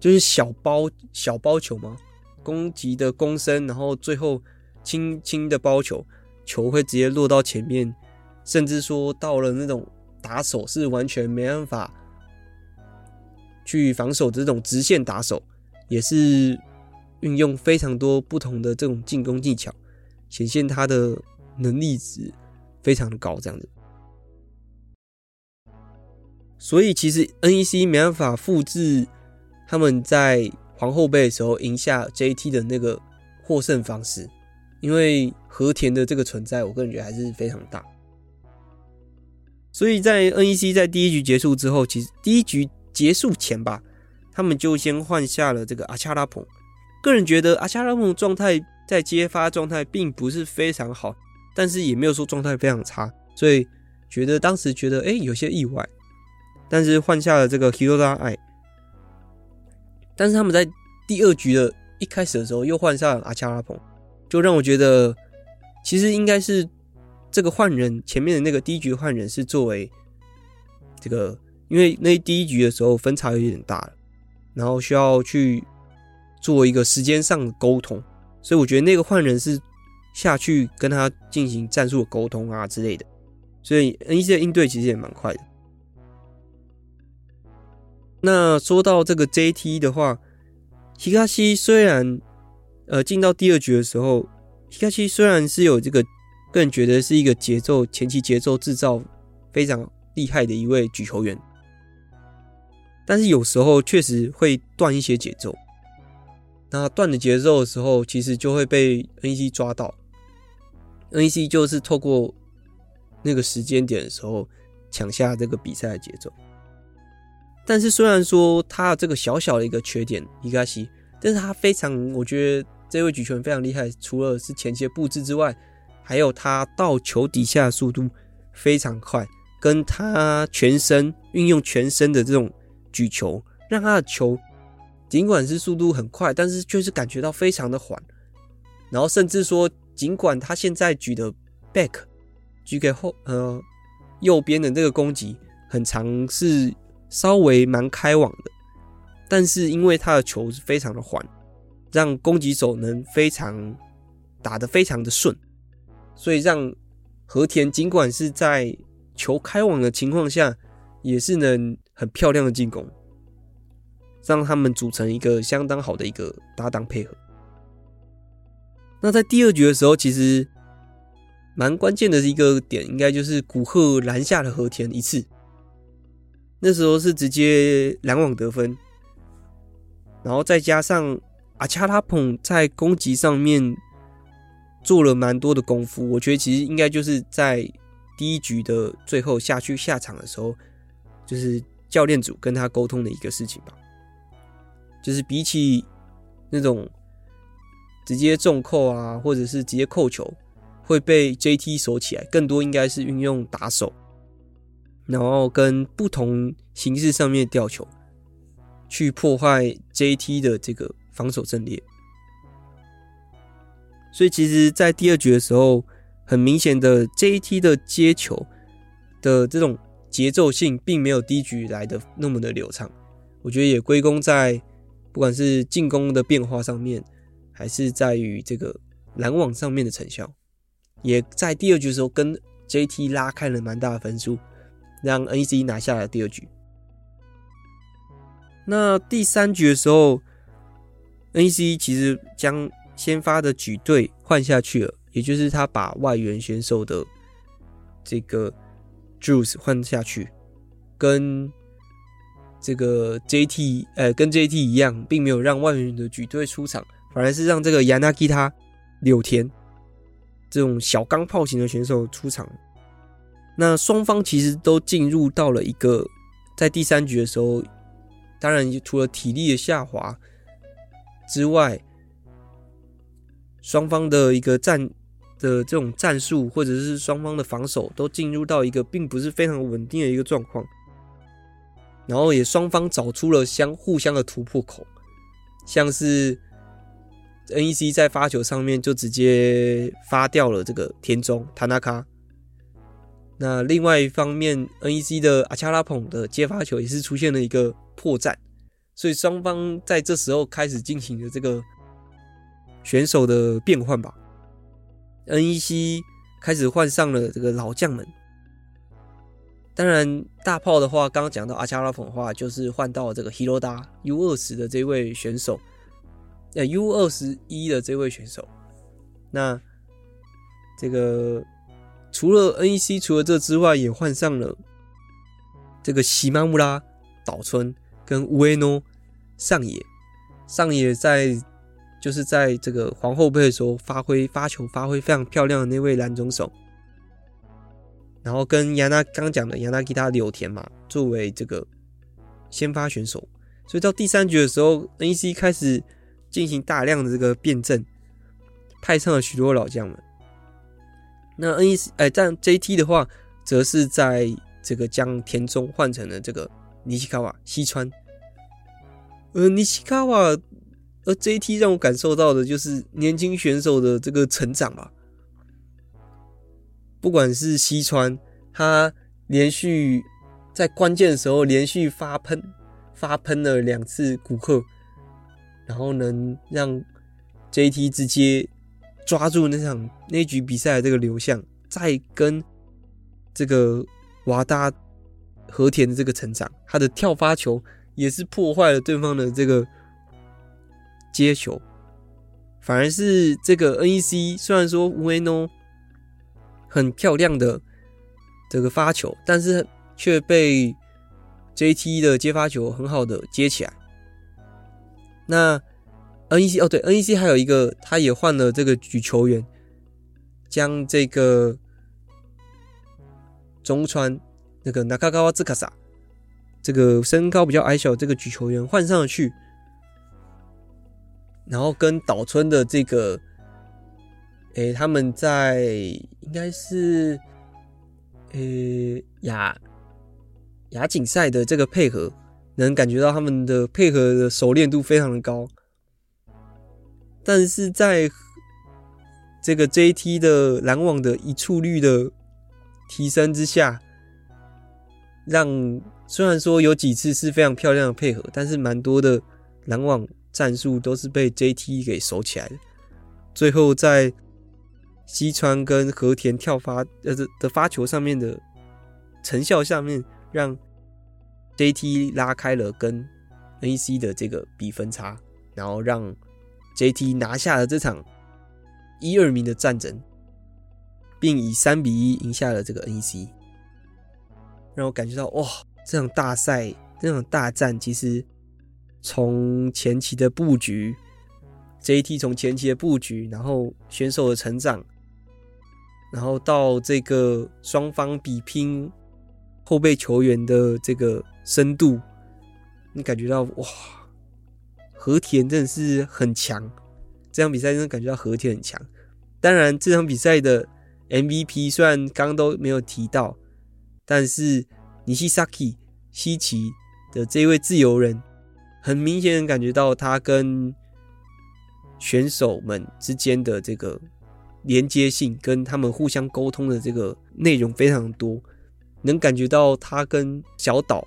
Speaker 1: 就是小包小包球吗？攻击的攻身，然后最后轻轻的包球，球会直接落到前面，甚至说到了那种打手是完全没办法去防守的这种直线打手，也是运用非常多不同的这种进攻技巧，显现他的能力值非常的高，这样子。所以其实 NEC 没办法复制他们在皇后杯的时候赢下 JT 的那个获胜方式，因为和田的这个存在，我个人觉得还是非常大。所以在 NEC 在第一局结束之后，其实第一局结束前吧，他们就先换下了这个阿恰拉蓬。个人觉得阿恰拉蓬状态在接发状态并不是非常好，但是也没有说状态非常差，所以觉得当时觉得哎、有些意外。但是换下了这个 Hirota 爱，但是他们在第二局的一开始的时候又换上阿恰拉蓬，就让我觉得其实应该是这个换人前面的那个第一局换人是作为这个，因为那第一局的时候分差有点大了，然后需要去做一个时间上的沟通，所以我觉得那个换人是下去跟他进行战术的沟通啊之类的，所以 NEC 的应对其实也蛮快的。那说到这个 JT 的话皮卡西虽然呃进到第二局的时候皮卡西虽然是有这个个人觉得是一个节奏前期节奏制造非常厉害的一位举球员，但是有时候确实会断一些节奏。那断的节奏的时候，其实就会被 NEC 抓到，NEC 就是透过那个时间点的时候抢下这个比赛的节奏。但是虽然说他有这个小小的一个缺点，伊加西，但是他非常，我觉得这位举球员非常厉害。除了是前期的布置之外，还有他到球底下的速度非常快，跟他全身运用全身的这种举球，让他的球尽管是速度很快，但是却是感觉到非常的缓。然后甚至说，尽管他现在举的 back 举给后呃右边的这个攻击很长是。稍微蛮开网的，但是因为他的球是非常的缓，让攻击手能非常打得非常的顺，所以让和田尽管是在球开网的情况下，也是能很漂亮的进攻，让他们组成一个相当好的一个搭档配合。那在第二局的时候，其实蛮关键的一个点，应该就是古贺拦下了和田一次。那时候是直接拦网得分，然后再加上阿恰拉捧在攻击上面做了蛮多的功夫，我觉得其实应该就是在第一局的最后下去下场的时候，就是教练组跟他沟通的一个事情吧。就是比起那种直接重扣啊，或者是直接扣球会被 JT 锁起来，更多应该是运用打手。然后跟不同形式上面吊球，去破坏 JT 的这个防守阵列。所以其实，在第二局的时候，很明显的 JT 的接球的这种节奏性，并没有第一局来的那么的流畅。我觉得也归功在不管是进攻的变化上面，还是在于这个拦网上面的成效，也在第二局的时候跟 JT 拉开了蛮大的分数。让 NEC 拿下了第二局。那第三局的时候，NEC 其实将先发的举队换下去了，也就是他把外援选手的这个 Juice 换下去，跟这个 JT 呃跟 JT 一样，并没有让外援的举队出场，反而是让这个 Yanagita 柳田这种小钢炮型的选手出场。那双方其实都进入到了一个在第三局的时候，当然除了体力的下滑之外，双方的一个战的这种战术或者是双方的防守都进入到一个并不是非常稳定的一个状况，然后也双方找出了相互相的突破口，像是 NEC 在发球上面就直接发掉了这个田中塔纳卡。那另外一方面，NEC 的阿恰拉捧的接发球也是出现了一个破绽，所以双方在这时候开始进行了这个选手的变换吧。NEC 开始换上了这个老将们，当然大炮的话，刚刚讲到阿恰拉捧的话，就是换到了这个 Hiroda U 二十的这位选手，呃 U 二十一的这位选手，那这个。除了 NEC，除了这之外，也换上了这个西马木拉岛村跟乌埃诺上野。上野在就是在这个皇后杯的时候发挥发球发挥非常漂亮的那位拦中手。然后跟亚纳刚讲的亚纳吉他柳田嘛，作为这个先发选手。所以到第三局的时候，NEC 开始进行大量的这个变阵，派上了许多老将们。那 NEC 哎，但 JT 的话，则是在这个将田中换成了这个尼西卡瓦西川。呃，尼西卡瓦而 JT 让我感受到的就是年轻选手的这个成长吧。不管是西川，他连续在关键的时候连续发喷，发喷了两次古贺，然后能让 JT 直接抓住那场那局比赛的这个流向，再跟这个瓦达和田的这个成长，他的跳发球也是破坏了对方的这个接球，反而是这个 NEC 虽然说无为 no。很漂亮的这个发球，但是却被 JT 的接发球很好的接起来。那 NEC 哦，对，NEC 还有一个，他也换了这个举球员，将这个中川那个 Nakagawa z a 这个身高比较矮小这个举球员换上了去，然后跟岛村的这个。诶、他们在应该是诶亚亚锦赛的这个配合，能感觉到他们的配合的熟练度非常的高。但是在这个 JT 的拦网的一触率的提升之下，让虽然说有几次是非常漂亮的配合，但是蛮多的拦网战术都是被 JT 给守起来的。最后在西川跟和田跳发呃的的发球上面的成效下面，让 JT 拉开了跟 NEC 的这个比分差，然后让 JT 拿下了这场一二名的战争，并以三比一赢下了这个 NEC，让我感觉到哇，这场大赛这场大战其实从前期的布局，JT 从前期的布局，然后选手的成长。然后到这个双方比拼后备球员的这个深度，你感觉到哇，和田真的是很强。这场比赛真的感觉到和田很强。当然，这场比赛的 MVP 虽然刚刚都没有提到，但是尼西萨基西奇的这位自由人，很明显能感觉到他跟选手们之间的这个。连接性跟他们互相沟通的这个内容非常多，能感觉到他跟小岛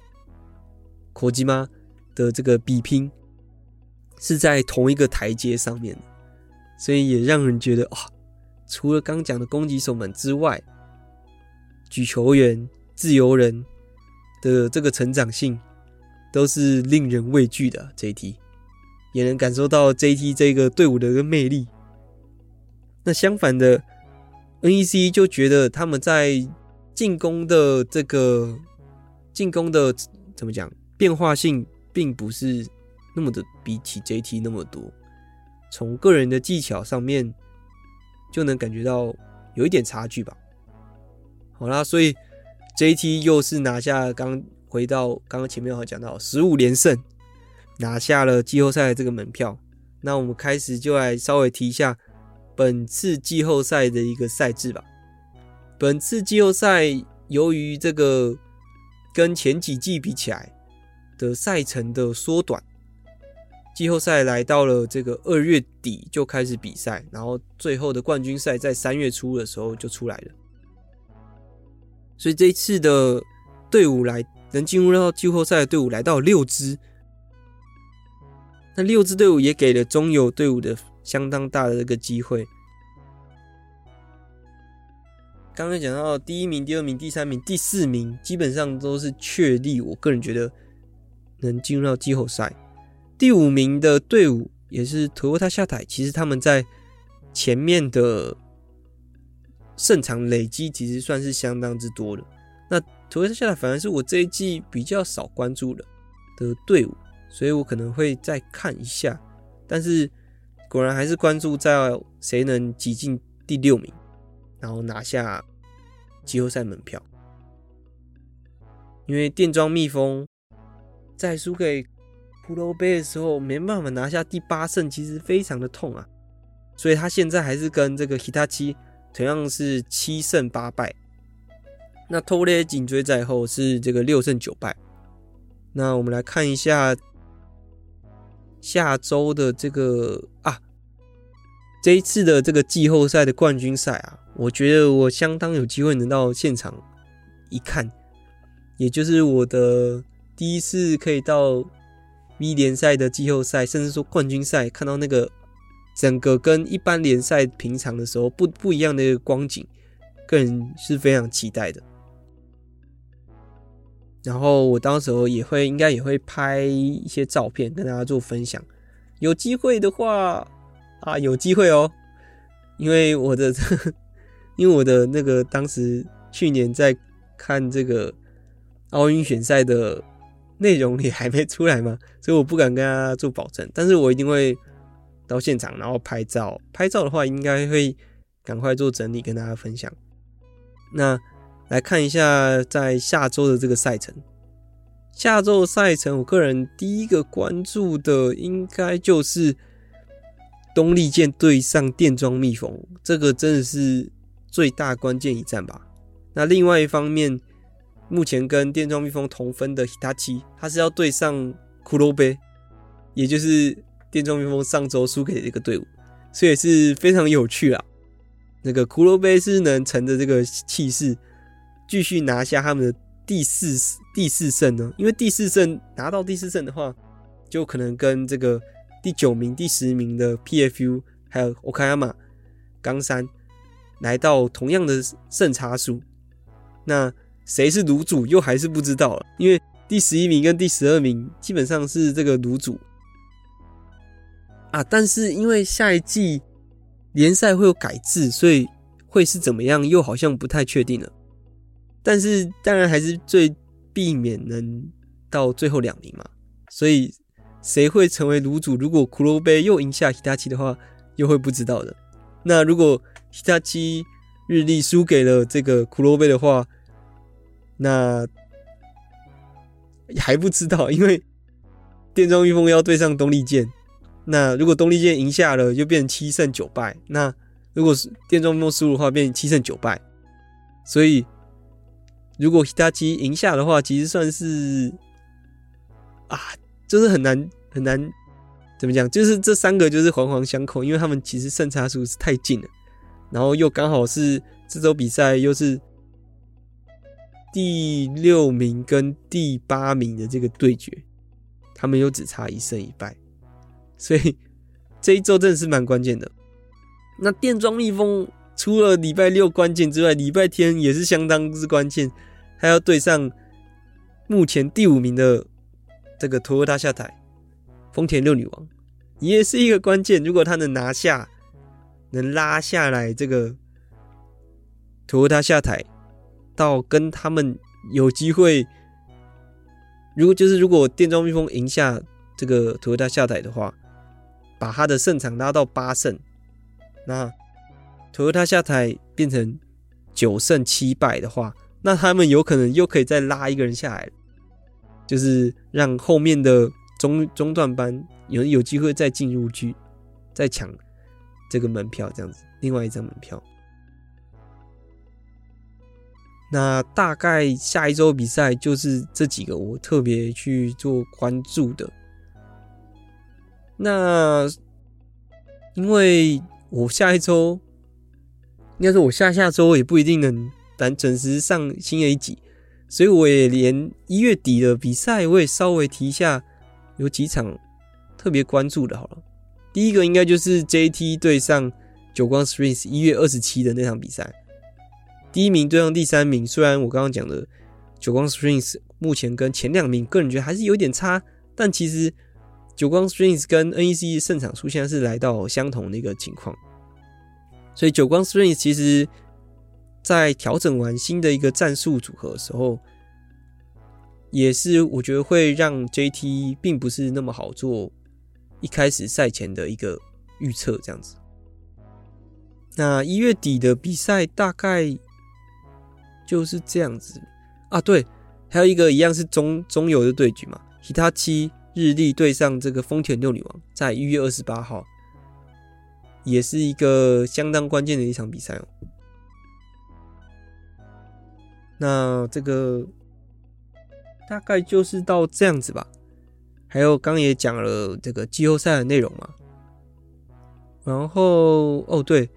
Speaker 1: 口吉妈的这个比拼是在同一个台阶上面，所以也让人觉得啊，除了刚讲的攻击手们之外，举球员、自由人的这个成长性都是令人畏惧的。JT 也能感受到 JT 这个队伍的一个魅力。那相反的，NEC 就觉得他们在进攻的这个进攻的怎么讲变化性，并不是那么的比起 JT 那么多。从个人的技巧上面，就能感觉到有一点差距吧。好啦，所以 JT 又是拿下刚回到刚刚前面我讲到十五连胜，拿下了季后赛的这个门票。那我们开始就来稍微提一下。本次季后赛的一个赛制吧。本次季后赛由于这个跟前几季比起来的赛程的缩短，季后赛来到了这个二月底就开始比赛，然后最后的冠军赛在三月初的时候就出来了。所以这一次的队伍来能进入到季后赛的队伍来到六支，那六支队伍也给了中游队伍的。相当大的这个机会。刚刚讲到第一名、第二名、第三名、第四名，基本上都是确立。我个人觉得能进入到季后赛。第五名的队伍也是托沃塔下台，其实他们在前面的胜场累积其实算是相当之多的。那托沃塔下台反而是我这一季比较少关注的的队伍，所以我可能会再看一下，但是。果然还是关注在谁能挤进第六名，然后拿下季后赛门票。因为电装蜜蜂在输给骷髅杯的时候没办法拿下第八胜，其实非常的痛啊。所以他现在还是跟这个 Hitachi 同样是七胜八败。那偷猎紧追在后是这个六胜九败。那我们来看一下。下周的这个啊，这一次的这个季后赛的冠军赛啊，我觉得我相当有机会能到现场一看，也就是我的第一次可以到 V 联赛的季后赛，甚至说冠军赛，看到那个整个跟一般联赛平常的时候不不一样的一个光景，个人是非常期待的。然后我到时候也会应该也会拍一些照片跟大家做分享，有机会的话啊，有机会哦，因为我的 [LAUGHS] 因为我的那个当时去年在看这个奥运选赛的内容也还没出来吗，[LAUGHS] 所以我不敢跟大家做保证，但是我一定会到现场然后拍照，拍照的话应该会赶快做整理跟大家分享。那。来看一下，在下周的这个赛程。下周赛程，我个人第一个关注的应该就是东丽箭对上电装蜜蜂，这个真的是最大关键一战吧。那另外一方面，目前跟电装蜜蜂同分的 Hitachi，他是要对上骷髅杯，也就是电装蜜蜂上周输给的一个队伍，所以是非常有趣啊。那个骷髅杯是能乘着这个气势。继续拿下他们的第四第四胜呢？因为第四胜拿到第四胜的话，就可能跟这个第九名、第十名的 PFU 还有 Okayama 冈山来到同样的胜差数。那谁是炉主又还是不知道了，因为第十一名跟第十二名基本上是这个炉主啊。但是因为下一季联赛会有改制，所以会是怎么样，又好像不太确定了。但是当然还是最避免能到最后两名嘛，所以谁会成为炉主？如果骷髅杯又赢下 Hitachi 的话，又会不知道的。那如果 Hitachi 日立输给了这个骷髅杯的话，那还不知道，因为电装蜜蜂要对上东丽剑。那如果东丽剑赢下了，就变成七胜九败。那如果是电装蜜蜂输的话，变成七胜九败。所以。如果 Hitachi 赢下的话，其实算是啊，就是很难很难怎么讲，就是这三个就是环环相扣，因为他们其实胜差数是太近了，然后又刚好是这周比赛又是第六名跟第八名的这个对决，他们又只差一胜一败，所以这一周真的是蛮关键的。那电装蜜蜂除了礼拜六关键之外，礼拜天也是相当之关键。他要对上目前第五名的这个 Toyota 下台丰田六女王，也是一个关键。如果他能拿下，能拉下来这个 Toyota 下台，到跟他们有机会。如果就是如果电装蜜蜂赢下这个土屋大下台的话，把他的胜场拉到八胜，那土屋大下台变成九胜七败的话。那他们有可能又可以再拉一个人下来，就是让后面的中中段班有有机会再进入去，再抢这个门票，这样子，另外一张门票。那大概下一周比赛就是这几个我特别去做关注的。那因为我下一周，应该说我下下周也不一定能。但准时上新的一集，所以我也连一月底的比赛我也稍微提一下，有几场特别关注的。好了，第一个应该就是 JT 对上久光 Springs 一月二十七的那场比赛，第一名对上第三名。虽然我刚刚讲的久光 Springs 目前跟前两名个人觉得还是有点差，但其实久光 Springs 跟 NEC 胜场数现在是来到相同的一个情况，所以久光 Springs 其实。在调整完新的一个战术组合的时候，也是我觉得会让 JT 并不是那么好做。一开始赛前的一个预测这样子。那一月底的比赛大概就是这样子啊。对，还有一个一样是中中游的对局嘛其他七日立对上这个丰田六女王，在一月二十八号，也是一个相当关键的一场比赛哦。那这个大概就是到这样子吧，还有刚也讲了这个季后赛的内容嘛。然后哦对，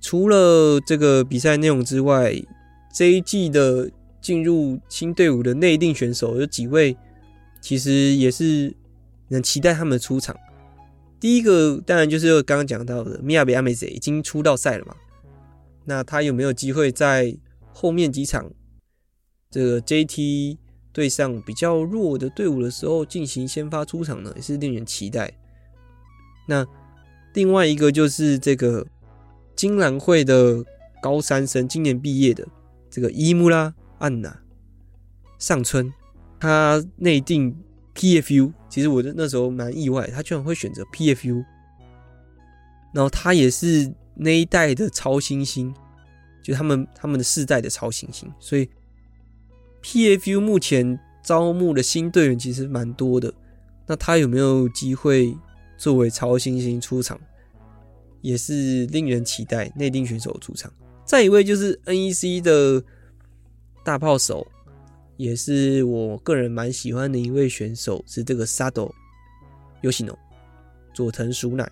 Speaker 1: 除了这个比赛内容之外，这一季的进入新队伍的内定选手有几位，其实也是很期待他们出场。第一个当然就是刚刚讲到的宫部爱芽已经出道赛了嘛，那他有没有机会在后面几场这个 JT 对上比较弱的队伍的时候进行先发出场呢？也是令人期待。那另外一个就是这个金兰会的高三生，今年毕业的这个伊木拉安娜上村，他内定 PFU，其实我那时候蛮意外，他居然会选择 PFU，然后他也是那一代的超新星，就他们他们的世代的超新星，所以 PFU 目前招募的新队员其实蛮多的，那他有没有机会？作为超新星出场，也是令人期待。内定选手出场，再一位就是 NEC 的大炮手，也是我个人蛮喜欢的一位选手，是这个 Sado Yoshino 佐藤鼠乃。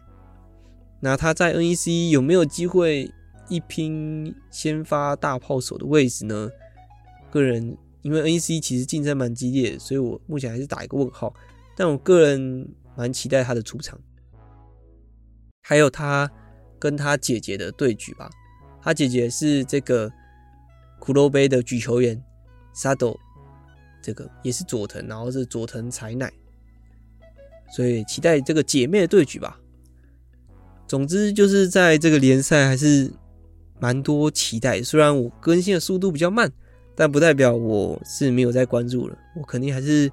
Speaker 1: 那他在 NEC 有没有机会一拼先发大炮手的位置呢？个人因为 NEC 其实竞争蛮激烈，所以我目前还是打一个问号。但我个人。蛮期待他的出场，还有他跟他姐姐的对局吧。他姐姐是这个骷髅杯的举球员沙斗，这个也是佐藤，然后是佐藤彩乃，所以期待这个姐妹的对局吧。总之就是在这个联赛还是蛮多期待，虽然我更新的速度比较慢，但不代表我是没有在关注了，我肯定还是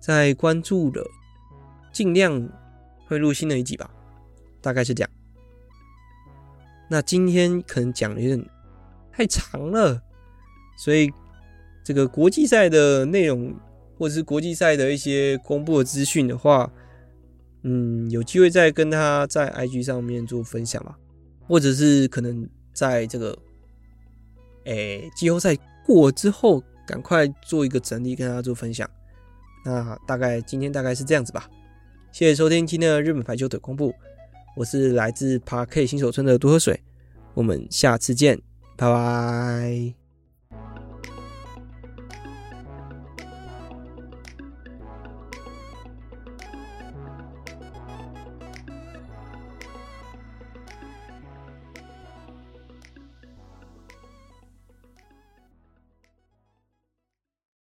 Speaker 1: 在关注的。尽量会录新的一集吧，大概是这样。那今天可能讲的有点太长了，所以这个国际赛的内容或者是国际赛的一些公布的资讯的话，嗯，有机会再跟他在 IG 上面做分享吧，或者是可能在这个诶季后赛过之后，赶快做一个整理跟大家做分享。那大概今天大概是这样子吧。谢谢收听今天的日本排球腿公布，我是来自 Park 新手村的多喝水，我们下次见，拜拜。